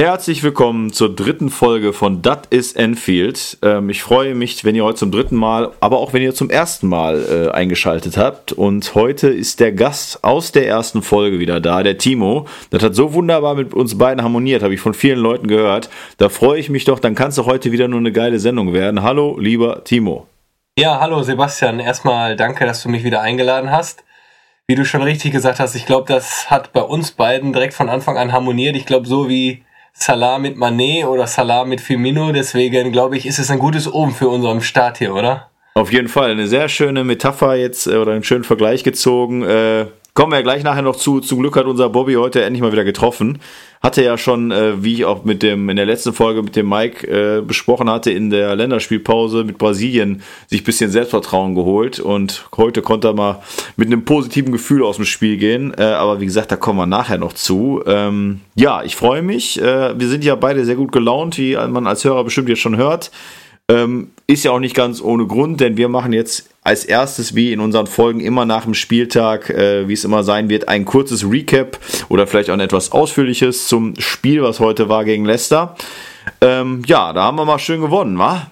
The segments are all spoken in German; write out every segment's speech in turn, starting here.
Herzlich willkommen zur dritten Folge von Dat is Enfield. Ähm, ich freue mich, wenn ihr heute zum dritten Mal, aber auch wenn ihr zum ersten Mal äh, eingeschaltet habt. Und heute ist der Gast aus der ersten Folge wieder da, der Timo. Das hat so wunderbar mit uns beiden harmoniert, habe ich von vielen Leuten gehört. Da freue ich mich doch, dann kann es doch heute wieder nur eine geile Sendung werden. Hallo, lieber Timo. Ja, hallo Sebastian. Erstmal danke, dass du mich wieder eingeladen hast wie du schon richtig gesagt hast, ich glaube, das hat bei uns beiden direkt von Anfang an harmoniert. Ich glaube, so wie Salah mit Manet oder Salah mit Firmino. Deswegen glaube ich, ist es ein gutes Oben für unseren Start hier, oder? Auf jeden Fall. Eine sehr schöne Metapher jetzt äh, oder einen schönen Vergleich gezogen. Äh, kommen wir gleich nachher noch zu. Zum Glück hat unser Bobby heute endlich mal wieder getroffen. Hatte ja schon, äh, wie ich auch mit dem in der letzten Folge mit dem Mike äh, besprochen hatte, in der Länderspielpause mit Brasilien sich bisschen Selbstvertrauen geholt und heute konnte er mal mit einem positiven Gefühl aus dem Spiel gehen. Äh, aber wie gesagt, da kommen wir nachher noch zu. Ähm, ja, ich freue mich. Äh, wir sind ja beide sehr gut gelaunt, wie man als Hörer bestimmt jetzt schon hört. Ähm, ist ja auch nicht ganz ohne Grund, denn wir machen jetzt als erstes, wie in unseren Folgen immer nach dem Spieltag, äh, wie es immer sein wird, ein kurzes Recap oder vielleicht auch ein etwas ausführliches zum Spiel, was heute war gegen Leicester. Ähm, ja, da haben wir mal schön gewonnen, wa?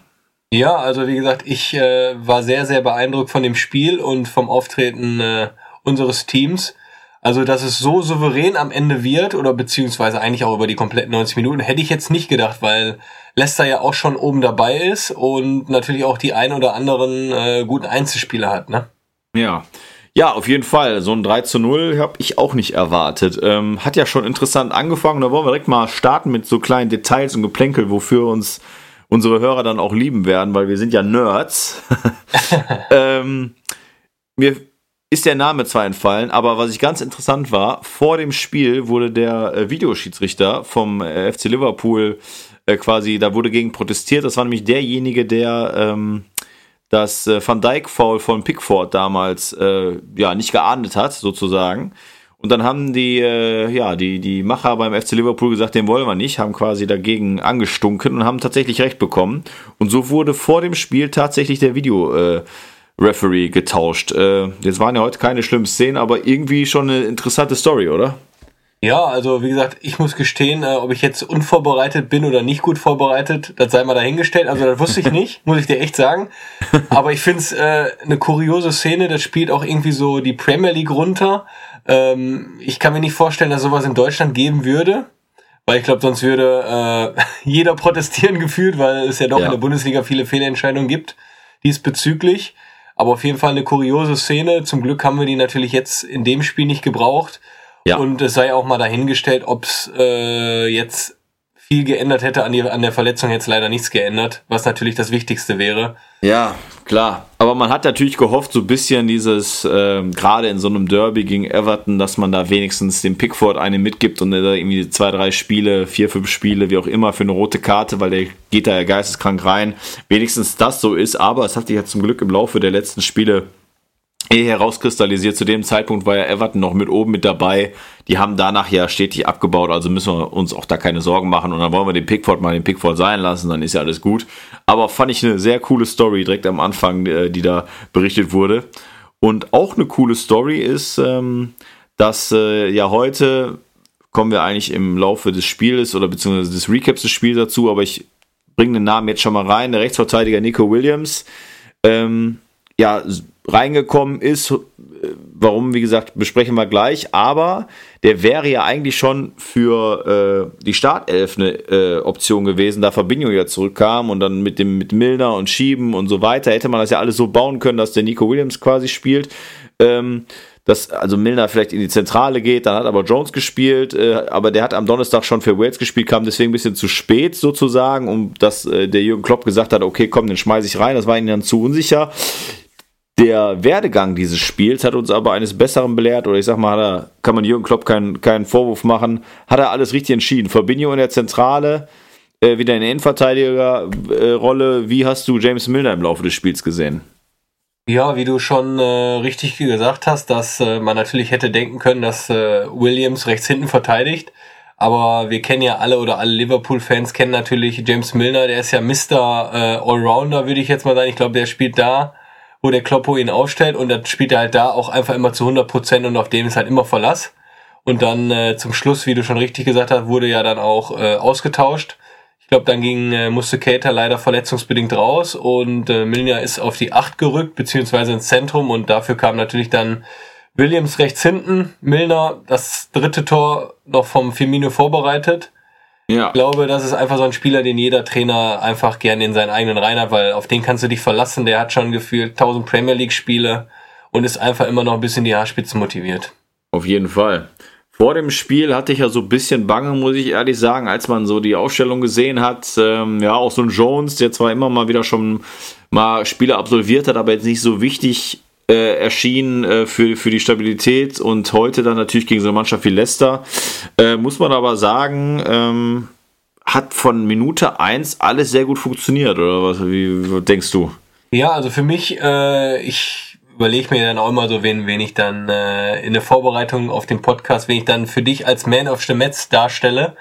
Ja, also wie gesagt, ich äh, war sehr, sehr beeindruckt von dem Spiel und vom Auftreten äh, unseres Teams. Also, dass es so souverän am Ende wird oder beziehungsweise eigentlich auch über die kompletten 90 Minuten, hätte ich jetzt nicht gedacht, weil Leicester ja auch schon oben dabei ist und natürlich auch die ein oder anderen äh, guten Einzelspieler hat, ne? Ja. Ja, auf jeden Fall. So ein 3 zu 0 habe ich auch nicht erwartet. Ähm, hat ja schon interessant angefangen. Da wollen wir direkt mal starten mit so kleinen Details und Geplänkel, wofür uns unsere Hörer dann auch lieben werden, weil wir sind ja Nerds. ähm, mir ist der Name zwar entfallen, aber was ich ganz interessant war, vor dem Spiel wurde der äh, Videoschiedsrichter vom äh, FC Liverpool äh, quasi, da wurde gegen protestiert. Das war nämlich derjenige, der ähm, das äh, Van Dyke Foul von Pickford damals äh, ja nicht geahndet hat, sozusagen. Und dann haben die, äh, ja, die, die Macher beim FC Liverpool gesagt, den wollen wir nicht, haben quasi dagegen angestunken und haben tatsächlich recht bekommen. Und so wurde vor dem Spiel tatsächlich der Video äh, Referee getauscht. Äh, jetzt waren ja heute keine schlimmen Szenen, aber irgendwie schon eine interessante Story, oder? Ja, also wie gesagt, ich muss gestehen, äh, ob ich jetzt unvorbereitet bin oder nicht gut vorbereitet, das sei mal dahingestellt. Also das wusste ich nicht, muss ich dir echt sagen. Aber ich finde es äh, eine kuriose Szene, das spielt auch irgendwie so die Premier League runter. Ähm, ich kann mir nicht vorstellen, dass sowas in Deutschland geben würde. Weil ich glaube, sonst würde äh, jeder protestieren gefühlt, weil es ja doch ja. in der Bundesliga viele Fehlentscheidungen gibt diesbezüglich. Aber auf jeden Fall eine kuriose Szene. Zum Glück haben wir die natürlich jetzt in dem Spiel nicht gebraucht. Ja. Und es sei auch mal dahingestellt, ob es äh, jetzt viel geändert hätte an, die, an der Verletzung jetzt leider nichts geändert, was natürlich das Wichtigste wäre. Ja, klar. Aber man hat natürlich gehofft, so ein bisschen dieses, äh, gerade in so einem Derby gegen Everton, dass man da wenigstens dem Pickford eine mitgibt und da irgendwie zwei, drei Spiele, vier, fünf Spiele, wie auch immer, für eine rote Karte, weil der geht da ja geisteskrank rein. Wenigstens das so ist, aber es hat sich ja zum Glück im Laufe der letzten Spiele eh herauskristallisiert. Zu dem Zeitpunkt war ja Everton noch mit oben mit dabei. Die haben danach ja stetig abgebaut, also müssen wir uns auch da keine Sorgen machen. Und dann wollen wir den Pickford mal den Pickford sein lassen, dann ist ja alles gut. Aber fand ich eine sehr coole Story direkt am Anfang, äh, die da berichtet wurde. Und auch eine coole Story ist, ähm, dass äh, ja heute kommen wir eigentlich im Laufe des Spiels oder beziehungsweise des Recaps des Spiels dazu, aber ich bringe den Namen jetzt schon mal rein. Der Rechtsverteidiger Nico Williams. Ähm, ja, reingekommen ist. Warum, wie gesagt, besprechen wir gleich. Aber der wäre ja eigentlich schon für äh, die Startelf eine äh, Option gewesen, da Fabinho ja zurückkam und dann mit dem mit Milner und Schieben und so weiter hätte man das ja alles so bauen können, dass der Nico Williams quasi spielt. Ähm, dass also Milner vielleicht in die Zentrale geht, dann hat aber Jones gespielt, äh, aber der hat am Donnerstag schon für Wales gespielt, kam deswegen ein bisschen zu spät sozusagen, um dass äh, der Jürgen Klopp gesagt hat, okay, komm, den schmeiße ich rein, das war ihnen dann zu unsicher. Der Werdegang dieses Spiels hat uns aber eines Besseren belehrt, oder ich sag mal, da kann man Jürgen Klopp keinen, keinen Vorwurf machen, hat er alles richtig entschieden. Fabinho in der Zentrale, äh, wieder in der Innenverteidigerrolle. Wie hast du James Milner im Laufe des Spiels gesehen? Ja, wie du schon äh, richtig gesagt hast, dass äh, man natürlich hätte denken können, dass äh, Williams rechts hinten verteidigt. Aber wir kennen ja alle oder alle Liverpool-Fans kennen natürlich James Milner, der ist ja Mr. Äh, Allrounder, würde ich jetzt mal sagen. Ich glaube, der spielt da, wo der Kloppo ihn aufstellt und dann spielt er halt da auch einfach immer zu 100 Prozent und auf dem ist halt immer Verlass. Und dann äh, zum Schluss, wie du schon richtig gesagt hast, wurde ja dann auch äh, ausgetauscht. Ich glaube, dann ging, äh, musste Cater leider verletzungsbedingt raus und äh, Milner ist auf die 8 gerückt, beziehungsweise ins Zentrum und dafür kam natürlich dann Williams rechts hinten, Milner das dritte Tor noch vom Firmino vorbereitet. Ja. Ich glaube, das ist einfach so ein Spieler, den jeder Trainer einfach gerne in seinen eigenen Reihen hat, weil auf den kannst du dich verlassen. Der hat schon gefühlt 1000 Premier League Spiele und ist einfach immer noch ein bisschen die Haarspitze motiviert. Auf jeden Fall. Vor dem Spiel hatte ich ja so ein bisschen Bange, muss ich ehrlich sagen, als man so die Aufstellung gesehen hat. Ähm, ja, auch so ein Jones, der zwar immer mal wieder schon mal Spiele absolviert hat, aber jetzt nicht so wichtig äh, erschien äh, für, für die Stabilität und heute dann natürlich gegen so eine Mannschaft wie Leicester. Äh, muss man aber sagen, ähm, hat von Minute 1 alles sehr gut funktioniert, oder was? Wie, wie denkst du? Ja, also für mich, äh, ich überlege mir dann auch immer so, wen, wen ich dann äh, in der Vorbereitung auf den Podcast, wen ich dann für dich als Man of the Mets darstelle.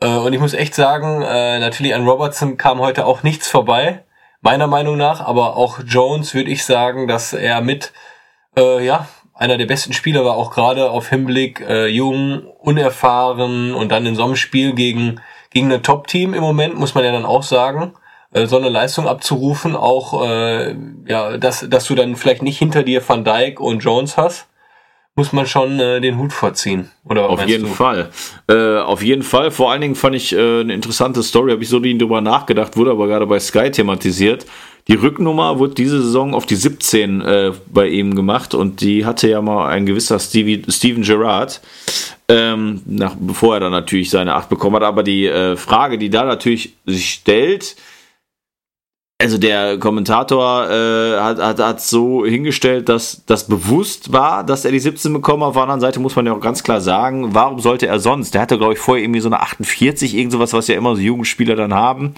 Äh, und ich muss echt sagen, natürlich an Robertson kam heute auch nichts vorbei, meiner Meinung nach, aber auch Jones würde ich sagen, dass er mit, äh, ja, einer der besten Spieler war, auch gerade auf Hinblick äh, jung, unerfahren und dann in so einem Spiel gegen, gegen ein Top-Team im Moment, muss man ja dann auch sagen äh, so eine Leistung abzurufen, auch äh, ja, dass, dass du dann vielleicht nicht hinter dir Van Dijk und Jones hast, muss man schon äh, den Hut vorziehen. Oder auf jeden du? Fall. Äh, auf jeden Fall. Vor allen Dingen fand ich äh, eine interessante Story, habe ich so nie drüber nachgedacht, wurde aber gerade bei Sky thematisiert. Die Rücknummer wurde diese Saison auf die 17 äh, bei ihm gemacht und die hatte ja mal ein gewisser Stevie, Steven Gerrard, ähm, nach, bevor er dann natürlich seine 8 bekommen hat. Aber die äh, Frage, die da natürlich sich stellt, also der Kommentator äh, hat, hat, hat so hingestellt, dass das bewusst war, dass er die 17 bekommen hat. Auf der anderen Seite muss man ja auch ganz klar sagen, warum sollte er sonst? Der hatte, glaube ich, vorher irgendwie so eine 48, irgend sowas, was ja immer so Jugendspieler dann haben.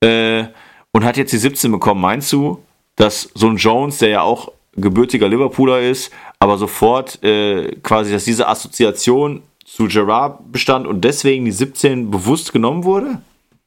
Äh, und hat jetzt die 17 bekommen. Meinst du, dass so ein Jones, der ja auch gebürtiger Liverpooler ist, aber sofort äh, quasi, dass diese Assoziation zu Gerard bestand und deswegen die 17 bewusst genommen wurde?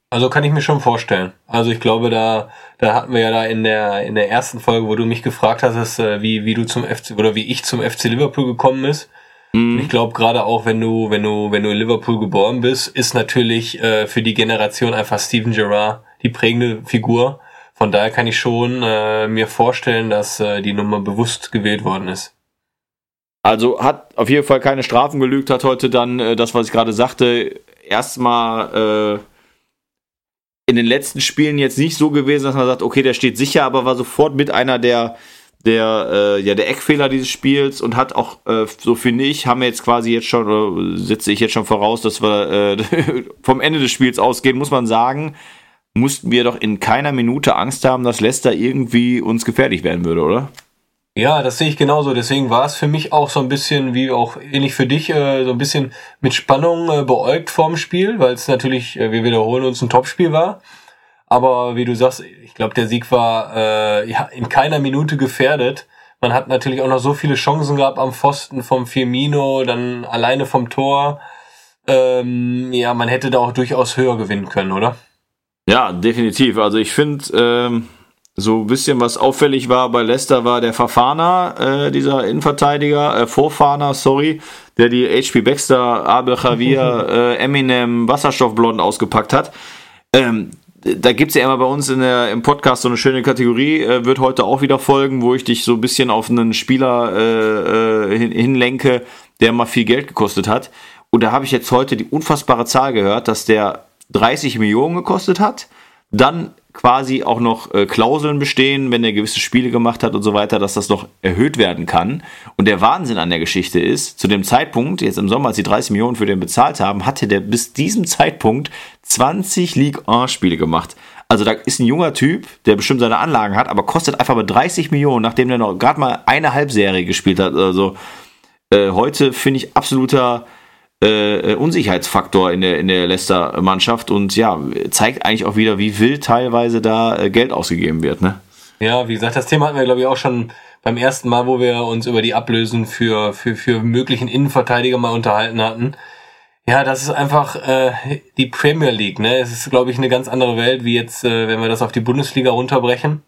Also kann ich mir schon vorstellen. Also ich glaube, da, da hatten wir ja da in der, in der ersten Folge, wo du mich gefragt hast, äh, wie, wie du zum FC oder wie ich zum FC Liverpool gekommen bist. Mhm. Ich glaube gerade auch, wenn du, wenn du, wenn du in Liverpool geboren bist, ist natürlich äh, für die Generation einfach Steven Gerrard die prägende Figur. Von daher kann ich schon äh, mir vorstellen, dass äh, die Nummer bewusst gewählt worden ist. Also hat auf jeden Fall keine Strafen gelügt, hat heute dann äh, das, was ich gerade sagte, erstmal äh, in den letzten Spielen jetzt nicht so gewesen, dass man sagt, okay, der steht sicher, aber war sofort mit einer der der äh, ja der Eckfehler dieses Spiels und hat auch äh, so finde ich haben wir jetzt quasi jetzt schon oder setze ich jetzt schon voraus, dass wir äh, vom Ende des Spiels ausgehen, muss man sagen, mussten wir doch in keiner Minute Angst haben, dass Leicester irgendwie uns gefährlich werden würde, oder? Ja, das sehe ich genauso. Deswegen war es für mich auch so ein bisschen, wie auch ähnlich für dich, äh, so ein bisschen mit Spannung äh, beäugt vorm Spiel, weil es natürlich, äh, wir wiederholen uns, ein Topspiel war. Aber wie du sagst, ich glaube, der Sieg war äh, ja in keiner Minute gefährdet. Man hat natürlich auch noch so viele Chancen gehabt am Pfosten vom Firmino, dann alleine vom Tor. Ähm, ja, man hätte da auch durchaus höher gewinnen können, oder? Ja, definitiv. Also ich finde, ähm, so ein bisschen was auffällig war bei Leicester war der Verfahner, äh, dieser Innenverteidiger, äh, Vorfahner, sorry, der die HP Baxter, Abel Javier, äh, Eminem, Wasserstoffblond ausgepackt hat. Ähm, da gibt's ja immer bei uns in der, im Podcast so eine schöne Kategorie, äh, wird heute auch wieder folgen, wo ich dich so ein bisschen auf einen Spieler äh, äh, hin, hinlenke, der mal viel Geld gekostet hat. Und da habe ich jetzt heute die unfassbare Zahl gehört, dass der 30 Millionen gekostet hat, dann quasi auch noch äh, Klauseln bestehen, wenn er gewisse Spiele gemacht hat und so weiter, dass das noch erhöht werden kann. Und der Wahnsinn an der Geschichte ist, zu dem Zeitpunkt, jetzt im Sommer, als sie 30 Millionen für den bezahlt haben, hatte der bis diesem Zeitpunkt 20 League 1 Spiele gemacht. Also da ist ein junger Typ, der bestimmt seine Anlagen hat, aber kostet einfach mal 30 Millionen, nachdem der noch gerade mal eine Halbserie gespielt hat. Also äh, heute finde ich absoluter äh, Unsicherheitsfaktor in der, in der Leicester-Mannschaft und ja, zeigt eigentlich auch wieder, wie wild teilweise da äh, Geld ausgegeben wird. Ne? Ja, wie gesagt, das Thema hatten wir, glaube ich, auch schon beim ersten Mal, wo wir uns über die Ablösen für, für, für möglichen Innenverteidiger mal unterhalten hatten. Ja, das ist einfach äh, die Premier League. Ne? Es ist, glaube ich, eine ganz andere Welt, wie jetzt, äh, wenn wir das auf die Bundesliga runterbrechen.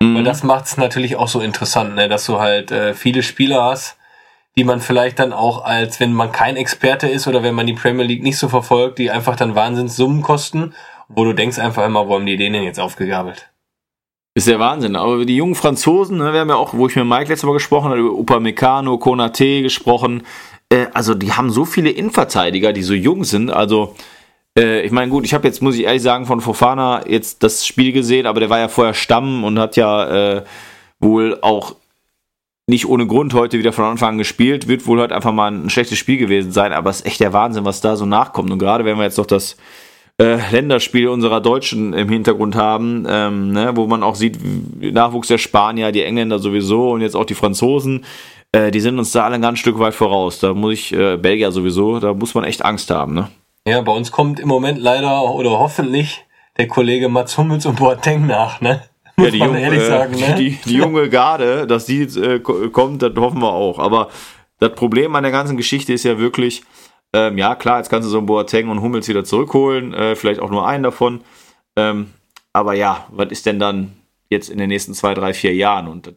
Mhm. Weil das macht es natürlich auch so interessant, ne? dass du halt äh, viele Spieler hast, die man vielleicht dann auch als, wenn man kein Experte ist oder wenn man die Premier League nicht so verfolgt, die einfach dann Wahnsinnssummen kosten, wo du denkst einfach immer, wo haben die denen jetzt aufgegabelt? Ist der Wahnsinn. Aber die jungen Franzosen, ne, wir haben ja auch, wo ich mit Mike letztes Mal gesprochen habe, über Upamecano, Konate gesprochen, äh, also die haben so viele Innenverteidiger, die so jung sind. Also äh, ich meine, gut, ich habe jetzt, muss ich ehrlich sagen, von Fofana jetzt das Spiel gesehen, aber der war ja vorher Stamm und hat ja äh, wohl auch nicht ohne Grund heute wieder von Anfang an gespielt. Wird wohl heute einfach mal ein schlechtes Spiel gewesen sein, aber es ist echt der Wahnsinn, was da so nachkommt. Und gerade wenn wir jetzt noch das äh, Länderspiel unserer Deutschen im Hintergrund haben, ähm, ne, wo man auch sieht, Nachwuchs der Spanier, die Engländer sowieso und jetzt auch die Franzosen, äh, die sind uns da alle ein ganz Stück weit voraus. Da muss ich, äh, Belgier sowieso, da muss man echt Angst haben. Ne? Ja, bei uns kommt im Moment leider oder hoffentlich der Kollege Mats Hummels und Boateng nach, ne? Ja, die, ehrlich äh, sagen, ne? die, die junge Garde, dass die äh, kommt, das hoffen wir auch. Aber das Problem an der ganzen Geschichte ist ja wirklich, ähm, ja klar, jetzt kannst du so einen Boateng und Hummels wieder zurückholen, äh, vielleicht auch nur einen davon. Ähm, aber ja, was ist denn dann jetzt in den nächsten zwei, drei, vier Jahren? Und das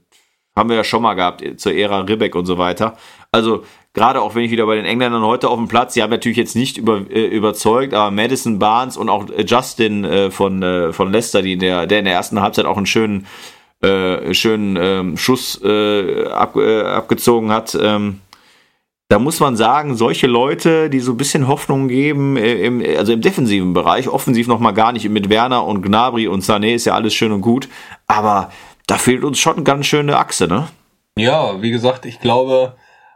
haben wir ja schon mal gehabt zur Ära Ribbeck und so weiter. Also gerade auch wenn ich wieder bei den Engländern heute auf dem Platz, die haben natürlich jetzt nicht über, äh, überzeugt, aber Madison Barnes und auch Justin äh, von, äh, von Leicester, die in der, der in der ersten Halbzeit auch einen schönen, äh, schönen ähm, Schuss äh, ab, äh, abgezogen hat. Ähm, da muss man sagen, solche Leute, die so ein bisschen Hoffnung geben, im, also im defensiven Bereich, offensiv noch mal gar nicht, mit Werner und Gnabry und Sané ist ja alles schön und gut, aber da fehlt uns schon eine ganz schöne Achse, ne? Ja, wie gesagt, ich glaube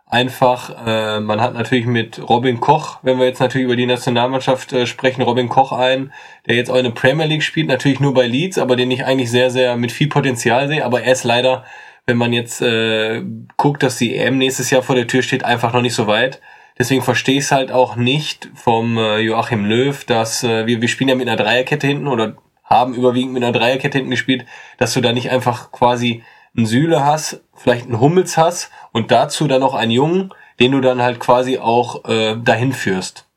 einfach, äh, man hat natürlich mit Robin Koch, wenn wir jetzt natürlich über die Nationalmannschaft äh, sprechen, Robin Koch ein, der jetzt auch in der Premier League spielt, natürlich nur bei Leeds, aber den ich eigentlich sehr, sehr mit viel Potenzial sehe, aber er ist leider, wenn man jetzt äh, guckt, dass die EM nächstes Jahr vor der Tür steht, einfach noch nicht so weit. Deswegen verstehe ich es halt auch nicht vom äh, Joachim Löw, dass äh, wir, wir spielen ja mit einer Dreierkette hinten oder haben überwiegend mit einer Dreierkette hinten gespielt, dass du da nicht einfach quasi einen Sühle hast, vielleicht einen Hummels hast und dazu dann noch einen Jungen, den du dann halt quasi auch äh, dahin führst.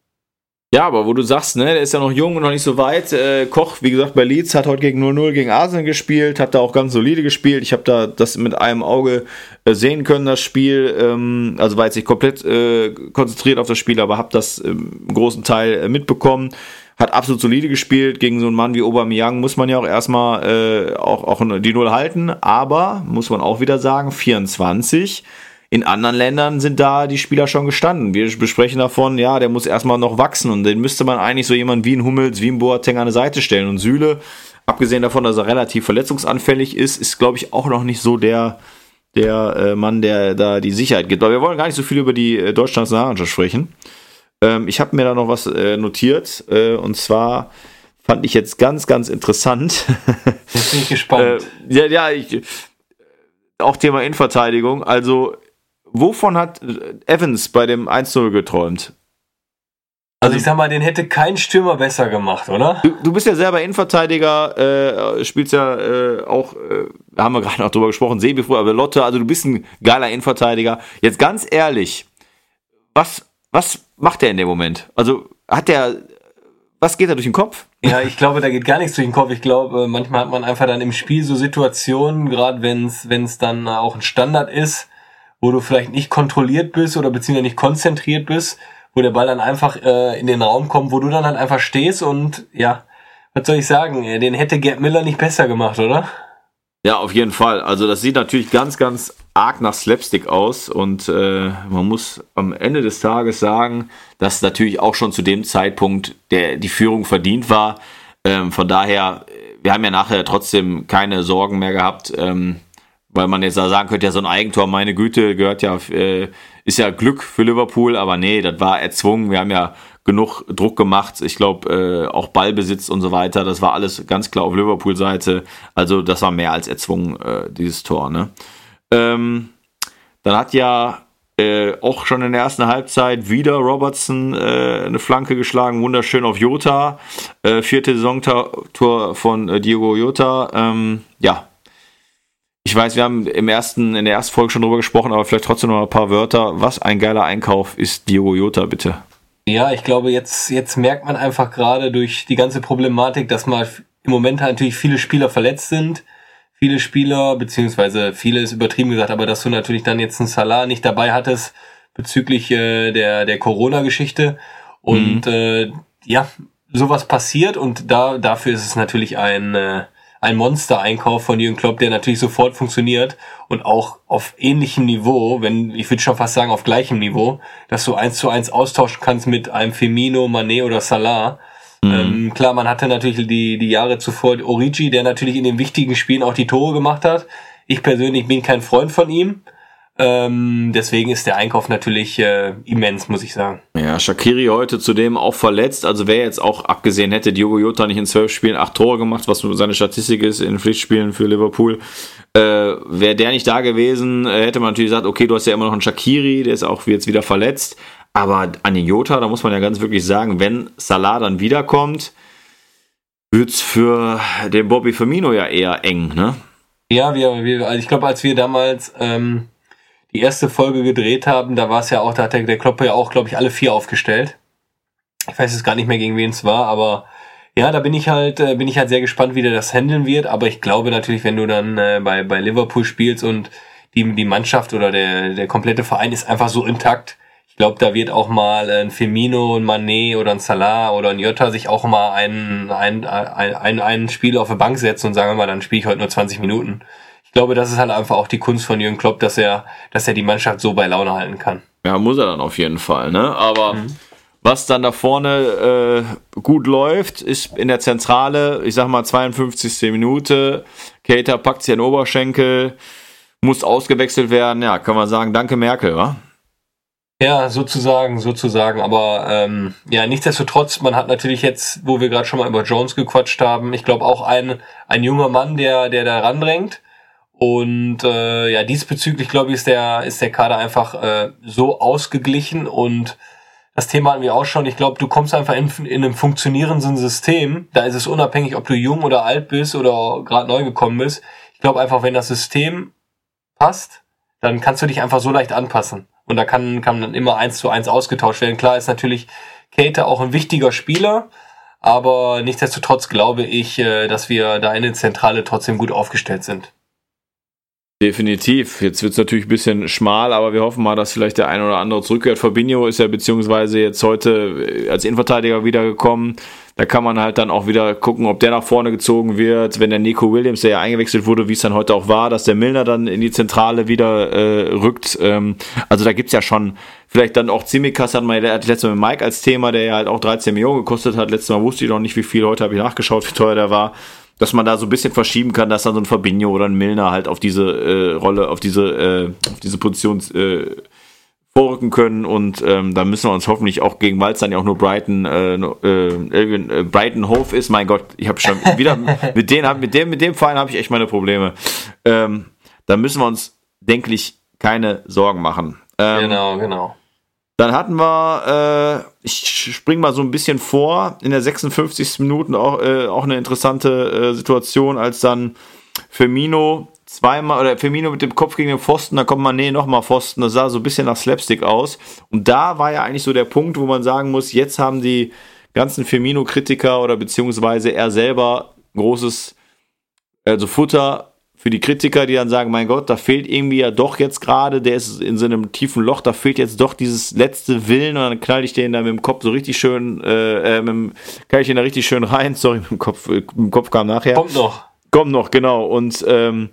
Ja, aber wo du sagst, ne, der ist ja noch jung und noch nicht so weit. Äh, Koch, wie gesagt, bei Leeds hat heute gegen 0-0 gegen Arsenal gespielt, hat da auch ganz solide gespielt. Ich habe da das mit einem Auge äh, sehen können, das Spiel. Ähm, also war jetzt nicht komplett äh, konzentriert auf das Spiel, aber habe das im großen Teil äh, mitbekommen hat absolut solide gespielt. Gegen so einen Mann wie Aubameyang muss man ja auch erstmal äh, auch, auch die Null halten. Aber, muss man auch wieder sagen, 24. In anderen Ländern sind da die Spieler schon gestanden. Wir besprechen davon, ja, der muss erstmal noch wachsen und den müsste man eigentlich so jemand wie ein Hummels, wie ein Boateng an eine Seite stellen. Und Süle, abgesehen davon, dass er relativ verletzungsanfällig ist, ist, glaube ich, auch noch nicht so der, der äh, Mann, der da die Sicherheit gibt. Aber wir wollen gar nicht so viel über die äh, Deutschlands Nationalmannschaft sprechen. Ähm, ich habe mir da noch was äh, notiert äh, und zwar fand ich jetzt ganz, ganz interessant. Jetzt bin ich gespannt. äh, ja, ja, ich, auch Thema Innenverteidigung. Also, wovon hat Evans bei dem 1-0 geträumt? Also ich sag mal, den hätte kein Stürmer besser gemacht, oder? Du, du bist ja selber Innenverteidiger, äh, spielst ja äh, auch, äh, haben wir gerade noch drüber gesprochen, Sebi früher, aber Lotte, also du bist ein geiler Innenverteidiger. Jetzt ganz ehrlich, was was macht er in dem Moment? Also hat der, was geht da durch den Kopf? Ja, ich glaube, da geht gar nichts durch den Kopf. Ich glaube, manchmal hat man einfach dann im Spiel so Situationen, gerade wenn es wenn es dann auch ein Standard ist, wo du vielleicht nicht kontrolliert bist oder beziehungsweise nicht konzentriert bist, wo der Ball dann einfach äh, in den Raum kommt, wo du dann halt einfach stehst und ja, was soll ich sagen, den hätte Gerd Miller nicht besser gemacht, oder? Ja, auf jeden Fall. Also das sieht natürlich ganz, ganz arg nach Slapstick aus und äh, man muss am Ende des Tages sagen, dass natürlich auch schon zu dem Zeitpunkt der, die Führung verdient war. Ähm, von daher, wir haben ja nachher trotzdem keine Sorgen mehr gehabt, ähm, weil man jetzt sagen könnte, ja so ein Eigentor, meine Güte, gehört ja, äh, ist ja Glück für Liverpool, aber nee, das war erzwungen. Wir haben ja genug Druck gemacht. Ich glaube, äh, auch Ballbesitz und so weiter, das war alles ganz klar auf Liverpool-Seite. Also das war mehr als erzwungen, äh, dieses Tor. Ne? Ähm, dann hat ja äh, auch schon in der ersten Halbzeit wieder Robertson äh, eine Flanke geschlagen, wunderschön auf Jota. Äh, vierte Saisontor von äh, Diego Jota. Ähm, ja, ich weiß, wir haben im ersten, in der ersten Folge schon drüber gesprochen, aber vielleicht trotzdem noch ein paar Wörter. Was ein geiler Einkauf ist Diego Jota, bitte. Ja, ich glaube, jetzt, jetzt merkt man einfach gerade durch die ganze Problematik, dass mal im Moment halt natürlich viele Spieler verletzt sind. Viele Spieler, beziehungsweise viele ist übertrieben gesagt, aber dass du natürlich dann jetzt einen Salah nicht dabei hattest bezüglich äh, der, der Corona-Geschichte. Und mhm. äh, ja, sowas passiert und da, dafür ist es natürlich ein, äh, ein Monster-Einkauf von Jürgen Klopp, der natürlich sofort funktioniert und auch auf ähnlichem Niveau, wenn, ich würde schon fast sagen auf gleichem Niveau, dass du eins zu eins austauschen kannst mit einem Firmino, Mané oder Salah. Mhm. Ähm, klar, man hatte natürlich die, die Jahre zuvor Origi, der natürlich in den wichtigen Spielen auch die Tore gemacht hat. Ich persönlich bin kein Freund von ihm. Ähm, deswegen ist der Einkauf natürlich äh, immens, muss ich sagen. Ja, Shakiri heute zudem auch verletzt. Also wer jetzt auch abgesehen hätte, Diogo Jota nicht in zwölf Spielen acht Tore gemacht, was seine Statistik ist in Pflichtspielen für Liverpool. Äh, wäre der nicht da gewesen, äh, hätte man natürlich gesagt, okay, du hast ja immer noch einen Shakiri, der ist auch jetzt wieder verletzt. Aber an den Jota, da muss man ja ganz wirklich sagen, wenn Salah dann wiederkommt, wird's für den Bobby Firmino ja eher eng, ne? Ja, wir, wir also ich glaube, als wir damals ähm, die erste Folge gedreht haben, da war es ja auch, da hat der, der Klopp ja auch, glaube ich, alle vier aufgestellt. Ich weiß jetzt gar nicht mehr, gegen wen es war, aber ja, da bin ich halt, äh, bin ich halt sehr gespannt, wie der das handeln wird. Aber ich glaube natürlich, wenn du dann äh, bei, bei Liverpool spielst und die, die Mannschaft oder der, der komplette Verein ist einfach so intakt. Ich glaube, da wird auch mal ein Firmino, ein Mané oder ein Salah oder ein Jota sich auch mal ein, ein, ein, ein, ein Spiel auf der Bank setzen und sagen wir mal, dann spiele ich heute nur 20 Minuten ich glaube, das ist halt einfach auch die Kunst von Jürgen Klopp, dass er, dass er die Mannschaft so bei Laune halten kann. Ja, muss er dann auf jeden Fall, ne? Aber mhm. was dann da vorne äh, gut läuft, ist in der Zentrale, ich sag mal 52. Minute, Kater packt sich an den Oberschenkel, muss ausgewechselt werden, ja, kann man sagen, danke Merkel, wa? Ja, sozusagen, sozusagen. Aber ähm, ja, nichtsdestotrotz, man hat natürlich jetzt, wo wir gerade schon mal über Jones gequatscht haben, ich glaube auch ein, ein junger Mann, der, der da randrängt. Und äh, ja, diesbezüglich glaube ich, ist der, ist der Kader einfach äh, so ausgeglichen und das Thema hatten wir auch schon. Ich glaube, du kommst einfach in, in einem funktionierenden System. Da ist es unabhängig, ob du jung oder alt bist oder gerade neu gekommen bist. Ich glaube einfach, wenn das System passt, dann kannst du dich einfach so leicht anpassen. Und da kann, kann dann immer eins zu eins ausgetauscht werden. Klar ist natürlich Kate auch ein wichtiger Spieler, aber nichtsdestotrotz glaube ich, äh, dass wir da in der Zentrale trotzdem gut aufgestellt sind. Definitiv. Jetzt wird es natürlich ein bisschen schmal, aber wir hoffen mal, dass vielleicht der ein oder andere zurückkehrt. Fabinho ist ja beziehungsweise jetzt heute äh, als Innenverteidiger wiedergekommen. Da kann man halt dann auch wieder gucken, ob der nach vorne gezogen wird. Wenn der Nico Williams, der ja eingewechselt wurde, wie es dann heute auch war, dass der Milner dann in die Zentrale wieder äh, rückt. Ähm, also da gibt's ja schon vielleicht dann auch Zimikas hat man hat letztes Mal mit Mike als Thema, der ja halt auch 13 Millionen gekostet hat. Letztes Mal wusste ich noch nicht, wie viel. Heute habe ich nachgeschaut, wie teuer der war dass man da so ein bisschen verschieben kann, dass dann so ein Fabinho oder ein Milner halt auf diese äh, Rolle, auf diese, äh, auf diese Position äh, vorrücken können und ähm, da müssen wir uns hoffentlich auch gegen weil es dann ja auch nur Brighton äh, äh, Brighton Hove ist. Mein Gott ich habe schon wieder mit denen mit dem mit dem Verein habe ich echt meine Probleme. Ähm, da müssen wir uns denke ich keine Sorgen machen. Ähm, genau genau dann hatten wir, äh, ich spring mal so ein bisschen vor, in der 56. Minute auch, äh, auch eine interessante äh, Situation, als dann Firmino zweimal, oder Firmino mit dem Kopf gegen den Pfosten, da kommt man, nee, nochmal Pfosten, das sah so ein bisschen nach Slapstick aus. Und da war ja eigentlich so der Punkt, wo man sagen muss, jetzt haben die ganzen Firmino-Kritiker oder beziehungsweise er selber großes, also Futter für die Kritiker, die dann sagen, mein Gott, da fehlt irgendwie ja doch jetzt gerade, der ist in so einem tiefen Loch, da fehlt jetzt doch dieses letzte Willen und dann knall ich den da mit dem Kopf so richtig schön, äh, äh mit dem, knall ich den da richtig schön rein, sorry, mit dem Kopf, äh, mit dem Kopf kam nachher. Kommt noch. Kommt noch, genau. Und ähm,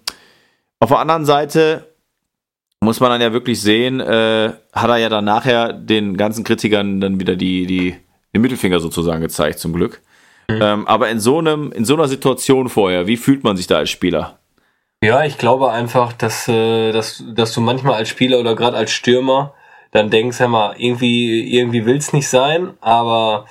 auf der anderen Seite muss man dann ja wirklich sehen, äh, hat er ja dann nachher den ganzen Kritikern dann wieder die, die, den Mittelfinger sozusagen gezeigt, zum Glück. Mhm. Ähm, aber in so einem, in so einer Situation vorher, wie fühlt man sich da als Spieler? Ja, ich glaube einfach, dass, äh, dass, dass du manchmal als Spieler oder gerade als Stürmer dann denkst, hör mal, irgendwie, irgendwie will's nicht sein, aber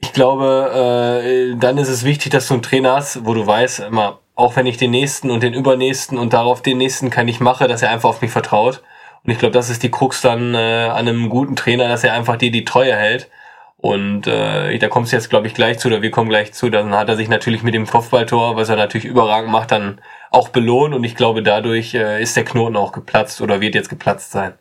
ich glaube, äh, dann ist es wichtig, dass du einen Trainer hast, wo du weißt, immer, auch wenn ich den nächsten und den übernächsten und darauf den nächsten kann ich mache, dass er einfach auf mich vertraut Und ich glaube, das ist die Krux dann äh, an einem guten Trainer, dass er einfach dir die Treue hält. Und äh, da kommst du jetzt, glaube ich, gleich zu, oder wir kommen gleich zu. Dann hat er sich natürlich mit dem Kopfballtor, was er natürlich überragend macht, dann auch belohnt. Und ich glaube, dadurch äh, ist der Knoten auch geplatzt oder wird jetzt geplatzt sein.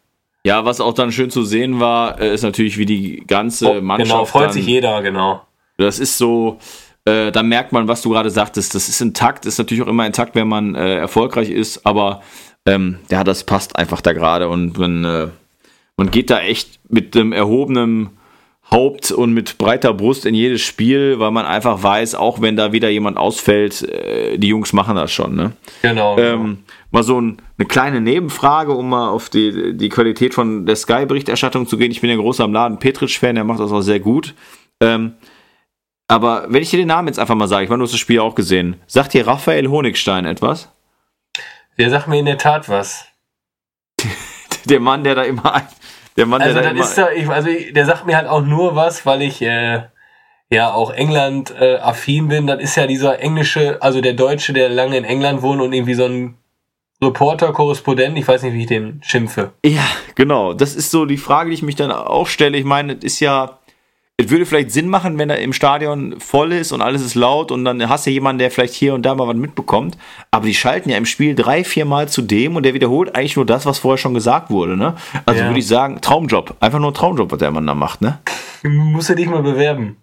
Ja, was auch dann schön zu sehen war, äh, ist natürlich, wie die ganze oh, Mannschaft. Genau, freut dann, sich jeder, genau. Das ist so, äh, da merkt man, was du gerade sagtest. Das ist intakt, ist natürlich auch immer intakt, wenn man äh, erfolgreich ist, aber ähm, ja, das passt einfach da gerade und man, äh, man geht da echt mit einem erhobenen Haupt und mit breiter Brust in jedes Spiel, weil man einfach weiß, auch wenn da wieder jemand ausfällt, äh, die Jungs machen das schon. Ne? Genau. genau. Ähm, mal so ein, eine kleine Nebenfrage, um mal auf die, die Qualität von der Sky-Berichterstattung zu gehen. Ich bin ja großer am Laden Petric-Fan, der macht das auch sehr gut. Ähm, aber wenn ich dir den Namen jetzt einfach mal sage, ich meine, du hast das Spiel auch gesehen, sagt dir Raphael Honigstein etwas? Der sagt mir in der Tat was. der Mann, der da immer der Mann, also, der da immer ist da, ich, also der sagt mir halt auch nur was, weil ich äh, ja auch England äh, affin bin. Das ist ja dieser englische, also der Deutsche, der lange in England wohnt und irgendwie so ein Reporter, Korrespondent, ich weiß nicht, wie ich den schimpfe. Ja, genau. Das ist so die Frage, die ich mich dann auch stelle. Ich meine, es ist ja es würde vielleicht Sinn machen, wenn er im Stadion voll ist und alles ist laut und dann hast du jemanden, der vielleicht hier und da mal was mitbekommt. Aber die schalten ja im Spiel drei, vier Mal zu dem und der wiederholt eigentlich nur das, was vorher schon gesagt wurde. Ne? Also ja. würde ich sagen, Traumjob. Einfach nur ein Traumjob, was der Mann da macht. Ne? Muss er dich mal bewerben.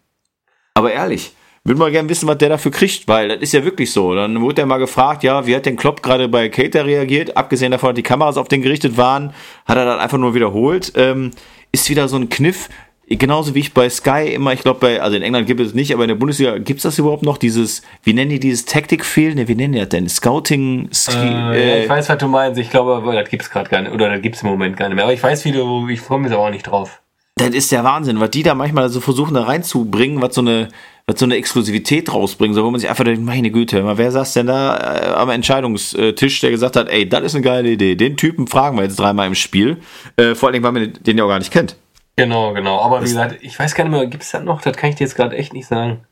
Aber ehrlich, würde mal gerne wissen, was der dafür kriegt, weil das ist ja wirklich so. Dann wurde er mal gefragt, ja, wie hat denn Klopp gerade bei Cater reagiert? Abgesehen davon, dass die Kameras auf den gerichtet waren, hat er das einfach nur wiederholt. Ähm, ist wieder so ein Kniff, genauso wie ich bei Sky immer, ich glaube, bei, also in England gibt es nicht, aber in der Bundesliga gibt es das überhaupt noch, dieses, wie nennen die dieses Tactic Field? Ne, wie nennen die das denn? Scouting? Ski, äh, äh, ich weiß, was du meinst. Ich glaube, das gibt es gerade gar nicht, oder das gibt es im Moment gar nicht mehr. Aber ich weiß, wie du, ich komme jetzt aber auch nicht drauf. Das ist der Wahnsinn, was die da manchmal so versuchen da reinzubringen, was so eine, was so eine Exklusivität rausbringen soll, wo man sich einfach denkt, meine Güte, wer saß denn da äh, am Entscheidungstisch, der gesagt hat, ey, das ist eine geile Idee, den Typen fragen wir jetzt dreimal im Spiel, äh, vor allen Dingen, weil man den ja auch gar nicht kennt. Genau, genau. Aber wie gesagt, ich weiß gar nicht mehr, gibt es das noch? Das kann ich dir jetzt gerade echt nicht sagen.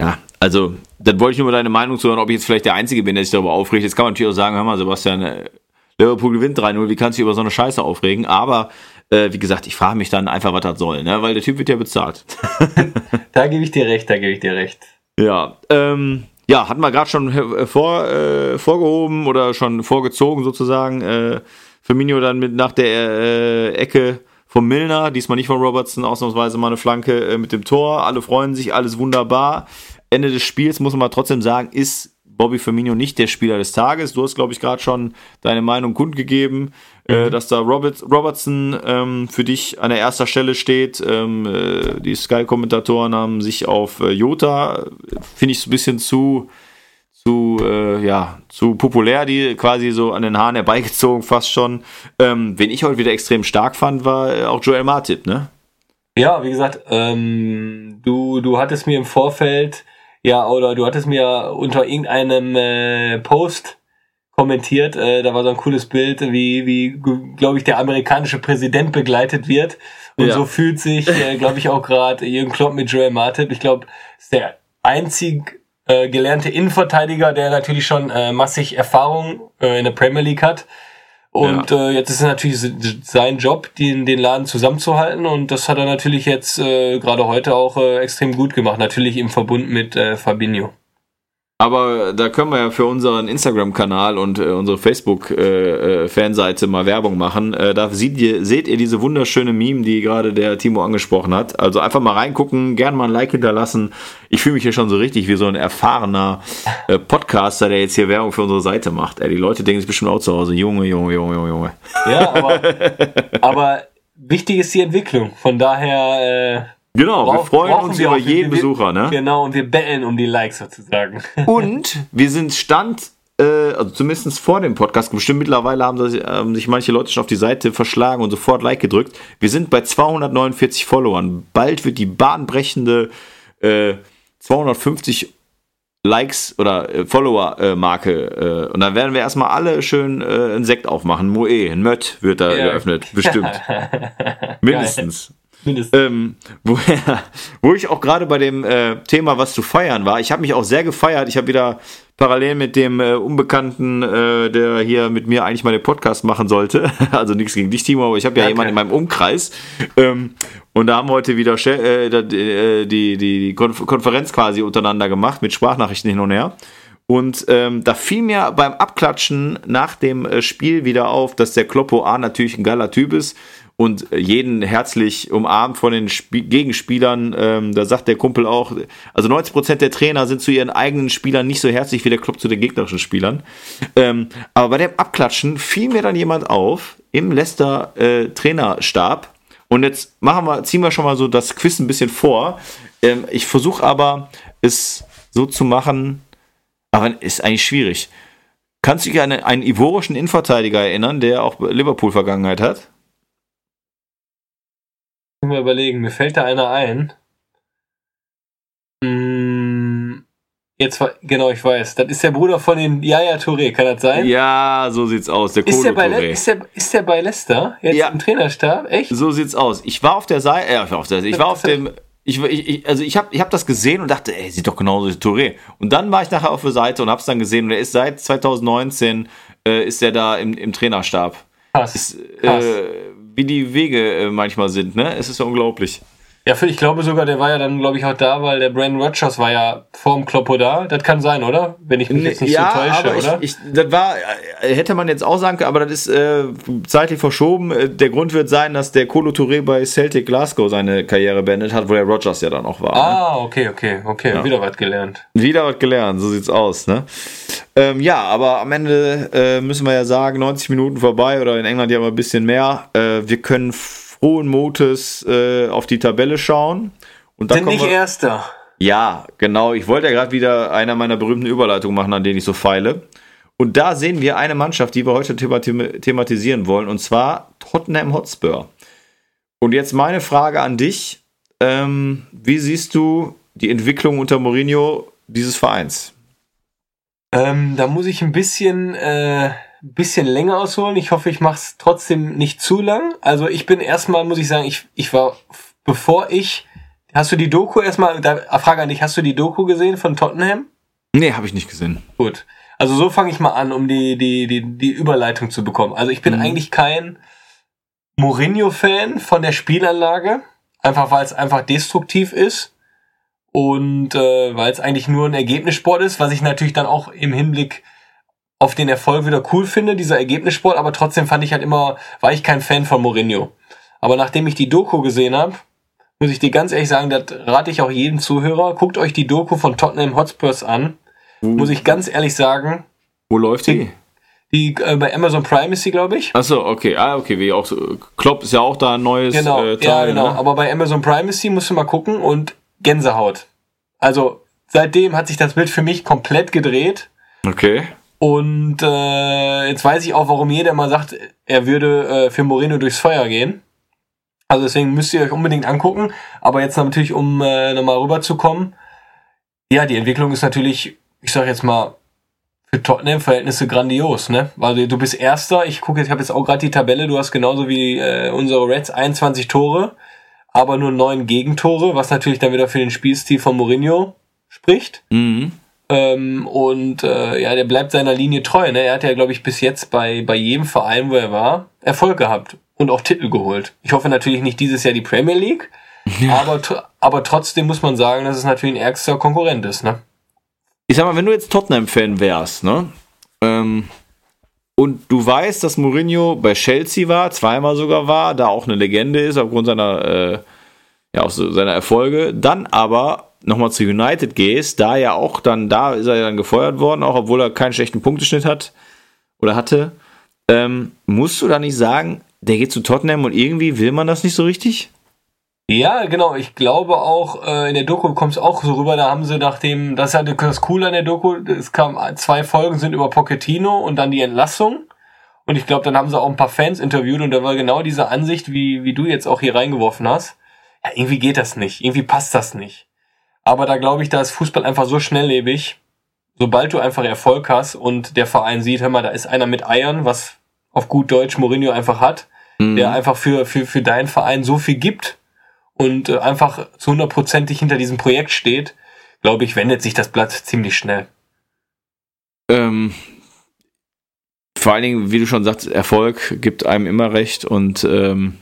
Ja, also, dann wollte ich nur mal deine Meinung zu hören, ob ich jetzt vielleicht der Einzige bin, der sich darüber aufregt. Jetzt kann man natürlich auch sagen, hör mal, Sebastian, äh, Liverpool gewinnt 3-0, wie kannst du dich über so eine Scheiße aufregen? Aber, äh, wie gesagt, ich frage mich dann einfach, was das soll, ne? weil der Typ wird ja bezahlt. da gebe ich dir recht, da gebe ich dir recht. Ja, ähm, ja, hatten wir gerade schon vor, äh, vorgehoben oder schon vorgezogen sozusagen. Äh, Firmino dann mit nach der äh, Ecke vom Milner, diesmal nicht von Robertson, ausnahmsweise mal eine Flanke äh, mit dem Tor. Alle freuen sich, alles wunderbar. Ende des Spiels muss man mal trotzdem sagen, ist Bobby Firmino nicht der Spieler des Tages. Du hast, glaube ich, gerade schon deine Meinung kundgegeben, äh, mhm. äh, dass da Robert, Robertson ähm, für dich an der ersten Stelle steht. Ähm, äh, die Sky-Kommentatoren haben sich auf äh, Jota, finde ich, so ein bisschen zu zu, äh, ja, zu populär, die quasi so an den Haaren herbeigezogen, fast schon. Ähm, wen ich heute wieder extrem stark fand, war äh, auch Joel Martip, ne? Ja, wie gesagt, ähm, du, du hattest mir im Vorfeld, ja, oder du hattest mir unter irgendeinem äh, Post kommentiert, äh, da war so ein cooles Bild, wie, wie glaube ich, der amerikanische Präsident begleitet wird. Und ja. so fühlt sich, äh, glaube ich, auch gerade Jürgen Klopp mit Joel Martip. Ich glaube, ist der einzig äh, gelernte Innenverteidiger, der natürlich schon äh, massig Erfahrung äh, in der Premier League hat. Und ja. äh, jetzt ist es natürlich sein Job, den, den Laden zusammenzuhalten. Und das hat er natürlich jetzt äh, gerade heute auch äh, extrem gut gemacht. Natürlich im Verbund mit äh, Fabinho. Aber da können wir ja für unseren Instagram-Kanal und äh, unsere Facebook-Fanseite äh, äh mal Werbung machen. Äh, da seht ihr, seht ihr diese wunderschöne Meme, die gerade der Timo angesprochen hat. Also einfach mal reingucken, gern mal ein Like hinterlassen. Ich fühle mich hier schon so richtig wie so ein erfahrener äh, Podcaster, der jetzt hier Werbung für unsere Seite macht. Die Leute denken sich bestimmt auch zu Hause, Junge, Junge, Junge, Junge, Junge. Ja, aber, aber wichtig ist die Entwicklung. Von daher äh, Genau, Brauch, wir freuen uns über jeden wir, Besucher, ne? Genau, und wir betteln um die Likes sozusagen. Und wir sind Stand, äh, also zumindest vor dem Podcast, bestimmt mittlerweile haben sich, ähm, sich manche Leute schon auf die Seite verschlagen und sofort Like gedrückt. Wir sind bei 249 Followern. Bald wird die bahnbrechende äh, 250 Likes oder äh, Follower-Marke. Äh, und dann werden wir erstmal alle schön äh, einen Sekt aufmachen. Moe, ein Mött wird da ja. geöffnet. Bestimmt. Mindestens. Mindestens. Ähm, wo, wo ich auch gerade bei dem äh, Thema, was zu feiern war, ich habe mich auch sehr gefeiert. Ich habe wieder parallel mit dem äh, Unbekannten, äh, der hier mit mir eigentlich mal den Podcast machen sollte, also nichts gegen dich, Timo, aber ich habe ja okay. jemanden in meinem Umkreis. Ähm, und da haben wir heute wieder äh, die, die, die Konferenz quasi untereinander gemacht mit Sprachnachrichten hin und her. Und ähm, da fiel mir beim Abklatschen nach dem äh, Spiel wieder auf, dass der Kloppo A natürlich ein geiler Typ ist und jeden herzlich umarmt von den Sp Gegenspielern. Ähm, da sagt der Kumpel auch, also 90% der Trainer sind zu ihren eigenen Spielern nicht so herzlich wie der Club zu den gegnerischen Spielern. Ähm, aber bei dem Abklatschen fiel mir dann jemand auf im Leicester äh, Trainerstab. Und jetzt machen wir, ziehen wir schon mal so das Quiz ein bisschen vor. Ähm, ich versuche aber es so zu machen, aber ist eigentlich schwierig. Kannst du dich an einen ivorischen Innenverteidiger erinnern, der auch Liverpool-Vergangenheit hat? Mal überlegen, mir fällt da einer ein. Hm, jetzt genau, ich weiß. Das ist der Bruder von den Yaya Touré, kann das sein? Ja, so sieht's aus. Der ist, der bei Le ist, der, ist der bei Leicester jetzt ja. im Trainerstab? Echt? So sieht's aus. Ich war auf der Seite, äh, auf der, ich war auf dem ich, ich, also ich habe ich hab das gesehen und dachte, ey, sieht doch genauso wie Touré. Und dann war ich nachher auf der Seite und habe es dann gesehen und er ist seit 2019 äh, ist er da im, im Trainerstab. Krass. Ist, Krass. Wie die Wege äh, manchmal sind, ne? Es ist ja unglaublich. Ja, ich glaube sogar, der war ja dann, glaube ich, auch da, weil der Brandon Rogers war ja vorm Kloppo da. Das kann sein, oder? Wenn ich mich jetzt nicht ja, so täusche, aber oder? Ich, ich, das war, äh, hätte man jetzt auch sagen können, aber das ist äh, zeitlich verschoben. Äh, der Grund wird sein, dass der Colo Touré bei Celtic Glasgow seine Karriere beendet hat, wo der Rogers ja dann auch war. Ne? Ah, ne? okay, okay, okay. Ja. Wieder was gelernt. Wieder was gelernt, so sieht's aus, ne? Ähm, ja, aber am Ende äh, müssen wir ja sagen, 90 Minuten vorbei oder in England ja immer ein bisschen mehr. Äh, wir können frohen Mutes äh, auf die Tabelle schauen. Und dann Sind nicht wir, Erster. Ja, genau. Ich wollte ja gerade wieder einer meiner berühmten Überleitungen machen, an denen ich so feile. Und da sehen wir eine Mannschaft, die wir heute thematisieren wollen, und zwar Tottenham Hotspur. Und jetzt meine Frage an dich. Ähm, wie siehst du die Entwicklung unter Mourinho dieses Vereins? Ähm, da muss ich ein bisschen äh, bisschen länger ausholen. Ich hoffe, ich mache es trotzdem nicht zu lang. Also ich bin erstmal, muss ich sagen, ich, ich war, bevor ich, hast du die Doku erstmal, da, Frage an dich, hast du die Doku gesehen von Tottenham? Nee, habe ich nicht gesehen. Gut. Also so fange ich mal an, um die, die, die, die Überleitung zu bekommen. Also ich bin mhm. eigentlich kein Mourinho-Fan von der Spielanlage, einfach weil es einfach destruktiv ist und äh, weil es eigentlich nur ein Ergebnissport ist, was ich natürlich dann auch im Hinblick auf den Erfolg wieder cool finde, dieser Ergebnissport, aber trotzdem fand ich halt immer, war ich kein Fan von Mourinho. Aber nachdem ich die Doku gesehen habe, muss ich dir ganz ehrlich sagen, das rate ich auch jedem Zuhörer, guckt euch die Doku von Tottenham Hotspurs an. Uh. Muss ich ganz ehrlich sagen. Wo läuft die? Die äh, bei Amazon Prime ist sie, glaube ich. Achso, okay. Ah, okay, wie auch so. Klopp ist ja auch da ein neues genau, äh, Teil. Ja, genau. Ne? Aber bei Amazon Prime ist sie, musst du mal gucken und Gänsehaut. Also seitdem hat sich das Bild für mich komplett gedreht. Okay. Und äh, jetzt weiß ich auch, warum jeder mal sagt, er würde äh, für Moreno durchs Feuer gehen. Also deswegen müsst ihr euch unbedingt angucken. Aber jetzt natürlich, um äh, nochmal rüberzukommen, ja, die Entwicklung ist natürlich, ich sag jetzt mal, für Tottenham-Verhältnisse grandios, ne? Weil du bist Erster, ich gucke, ich habe jetzt auch gerade die Tabelle, du hast genauso wie äh, unsere Reds 21 Tore, aber nur neun Gegentore, was natürlich dann wieder für den Spielstil von Mourinho spricht. Mhm. Ähm, und äh, ja, der bleibt seiner Linie treu. Ne? Er hat ja, glaube ich, bis jetzt bei, bei jedem Verein, wo er war, Erfolg gehabt und auch Titel geholt. Ich hoffe natürlich nicht dieses Jahr die Premier League, ja. aber, aber trotzdem muss man sagen, dass es natürlich ein ärgster Konkurrent ist. Ne? Ich sag mal, wenn du jetzt Tottenham-Fan wärst, ne? Ähm, und du weißt, dass Mourinho bei Chelsea war, zweimal sogar war, da auch eine Legende ist aufgrund seiner, äh, ja, auch so seiner Erfolge, dann aber nochmal zu United gehst, da ja auch dann, da ist er ja dann gefeuert worden, auch obwohl er keinen schlechten Punkteschnitt hat oder hatte, ähm, musst du da nicht sagen, der geht zu Tottenham und irgendwie will man das nicht so richtig? Ja, genau. Ich glaube auch, äh, in der Doku kommt es auch so rüber, da haben sie nachdem, das ist halt das Coole an der Doku, es kam zwei Folgen sind über Pochettino und dann die Entlassung. Und ich glaube, dann haben sie auch ein paar Fans interviewt und da war genau diese Ansicht, wie, wie du jetzt auch hier reingeworfen hast. Ja, irgendwie geht das nicht. Irgendwie passt das nicht. Aber da glaube ich, da ist Fußball einfach so schnelllebig. Sobald du einfach Erfolg hast und der Verein sieht, hör mal, da ist einer mit Eiern, was auf gut Deutsch Mourinho einfach hat, mhm. der einfach für, für, für deinen Verein so viel gibt und äh, einfach zu hundertprozentig hinter diesem Projekt steht, glaube ich, wendet sich das Blatt ziemlich schnell. Ähm, vor allen Dingen, wie du schon sagst, Erfolg gibt einem immer recht und ähm,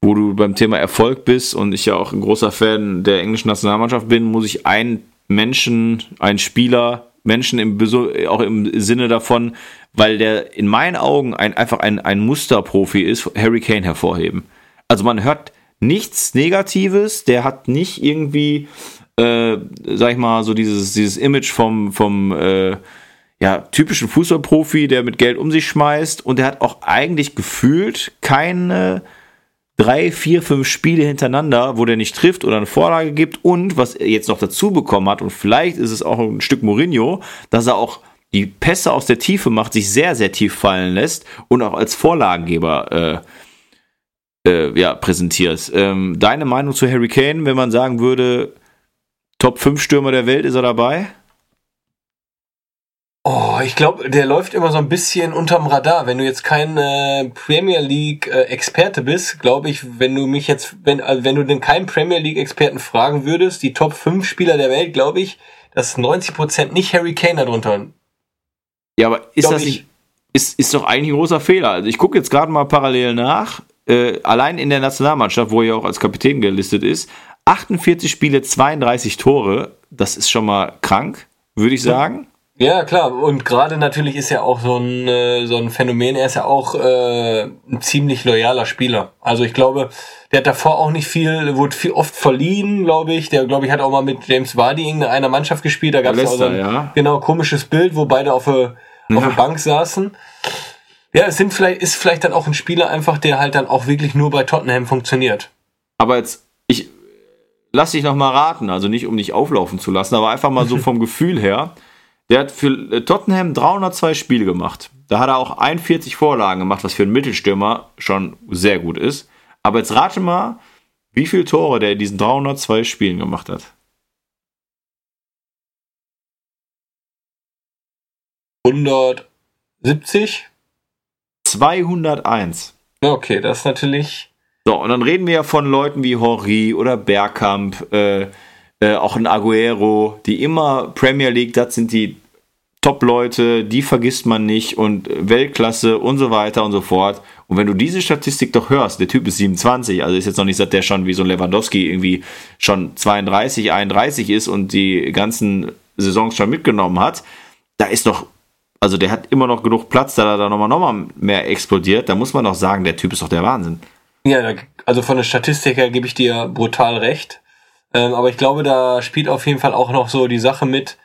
wo du beim Thema Erfolg bist und ich ja auch ein großer Fan der englischen Nationalmannschaft bin, muss ich einen Menschen, einen Spieler, Menschen im, auch im Sinne davon, weil der in meinen Augen ein, einfach ein, ein Musterprofi ist, Harry Kane hervorheben. Also man hört nichts Negatives, der hat nicht irgendwie, äh, sag ich mal, so dieses, dieses Image vom, vom äh, ja, typischen Fußballprofi, der mit Geld um sich schmeißt und der hat auch eigentlich gefühlt keine drei, vier, fünf Spiele hintereinander, wo der nicht trifft oder eine Vorlage gibt und was er jetzt noch dazu bekommen hat und vielleicht ist es auch ein Stück Mourinho, dass er auch die Pässe aus der Tiefe macht, sich sehr, sehr tief fallen lässt und auch als Vorlagengeber äh, äh, ja, präsentiert. Ähm, deine Meinung zu Harry Kane, wenn man sagen würde, Top 5 Stürmer der Welt, ist er dabei? Oh, ich glaube, der läuft immer so ein bisschen unterm Radar. Wenn du jetzt kein äh, Premier League äh, Experte bist, glaube ich, wenn du mich jetzt, wenn, also wenn du denn keinen Premier League Experten fragen würdest, die Top 5 Spieler der Welt, glaube ich, dass 90% nicht Harry Kane darunter. Ja, aber ist das nicht, ist, ist doch eigentlich ein großer Fehler. Also ich gucke jetzt gerade mal parallel nach, äh, allein in der Nationalmannschaft, wo er auch als Kapitän gelistet ist, 48 Spiele, 32 Tore, das ist schon mal krank, würde ich sagen. Ja, klar. Und gerade natürlich ist er auch so ein, äh, so ein Phänomen. Er ist ja auch äh, ein ziemlich loyaler Spieler. Also ich glaube, der hat davor auch nicht viel, wurde viel oft verliehen, glaube ich. Der, glaube ich, hat auch mal mit James Vardy in einer Mannschaft gespielt. Da gab es auch so ein ja. genau komisches Bild, wo beide auf der auf der Bank saßen. Ja, es sind vielleicht, ist vielleicht dann auch ein Spieler einfach, der halt dann auch wirklich nur bei Tottenham funktioniert. Aber jetzt, ich lass dich noch mal raten, also nicht um dich auflaufen zu lassen, aber einfach mal so vom Gefühl her. Der hat für äh, Tottenham 302 Spiele gemacht. Da hat er auch 41 Vorlagen gemacht, was für einen Mittelstürmer schon sehr gut ist. Aber jetzt rate mal, wie viele Tore der in diesen 302 Spielen gemacht hat. 170? 201. Okay, das ist natürlich. So, und dann reden wir ja von Leuten wie Henri oder Bergkamp, äh, äh, auch ein Aguero, die immer Premier League, das sind die Top-Leute, die vergisst man nicht und Weltklasse und so weiter und so fort. Und wenn du diese Statistik doch hörst, der Typ ist 27, also ist jetzt noch nicht, dass der schon wie so ein Lewandowski irgendwie schon 32, 31 ist und die ganzen Saisons schon mitgenommen hat, da ist doch, also der hat immer noch genug Platz, da er da nochmal noch mal mehr explodiert, da muss man doch sagen, der Typ ist doch der Wahnsinn. Ja, also von der Statistik her gebe ich dir brutal recht. Ähm, aber ich glaube, da spielt auf jeden Fall auch noch so die Sache mit,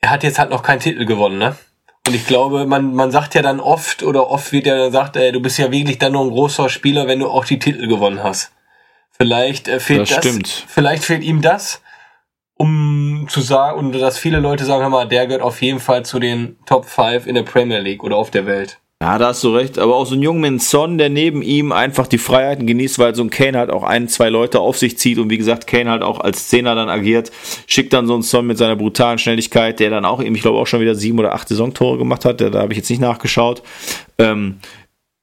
er hat jetzt halt noch keinen Titel gewonnen, ne? Und ich glaube, man, man sagt ja dann oft oder oft wird ja dann gesagt, ey, du bist ja wirklich dann nur ein großer Spieler, wenn du auch die Titel gewonnen hast. Vielleicht äh, fehlt das, das vielleicht fehlt ihm das, um zu sagen, und dass viele Leute sagen, hör mal, der gehört auf jeden Fall zu den Top 5 in der Premier League oder auf der Welt. Ja, da hast du recht. Aber auch so ein Jungmin Son, der neben ihm einfach die Freiheiten genießt, weil so ein Kane halt auch ein, zwei Leute auf sich zieht und wie gesagt, Kane halt auch als Zehner dann agiert, schickt dann so einen Son mit seiner brutalen Schnelligkeit, der dann auch eben, ich glaube, auch schon wieder sieben oder acht Saisontore gemacht hat. Da, da habe ich jetzt nicht nachgeschaut. Ähm,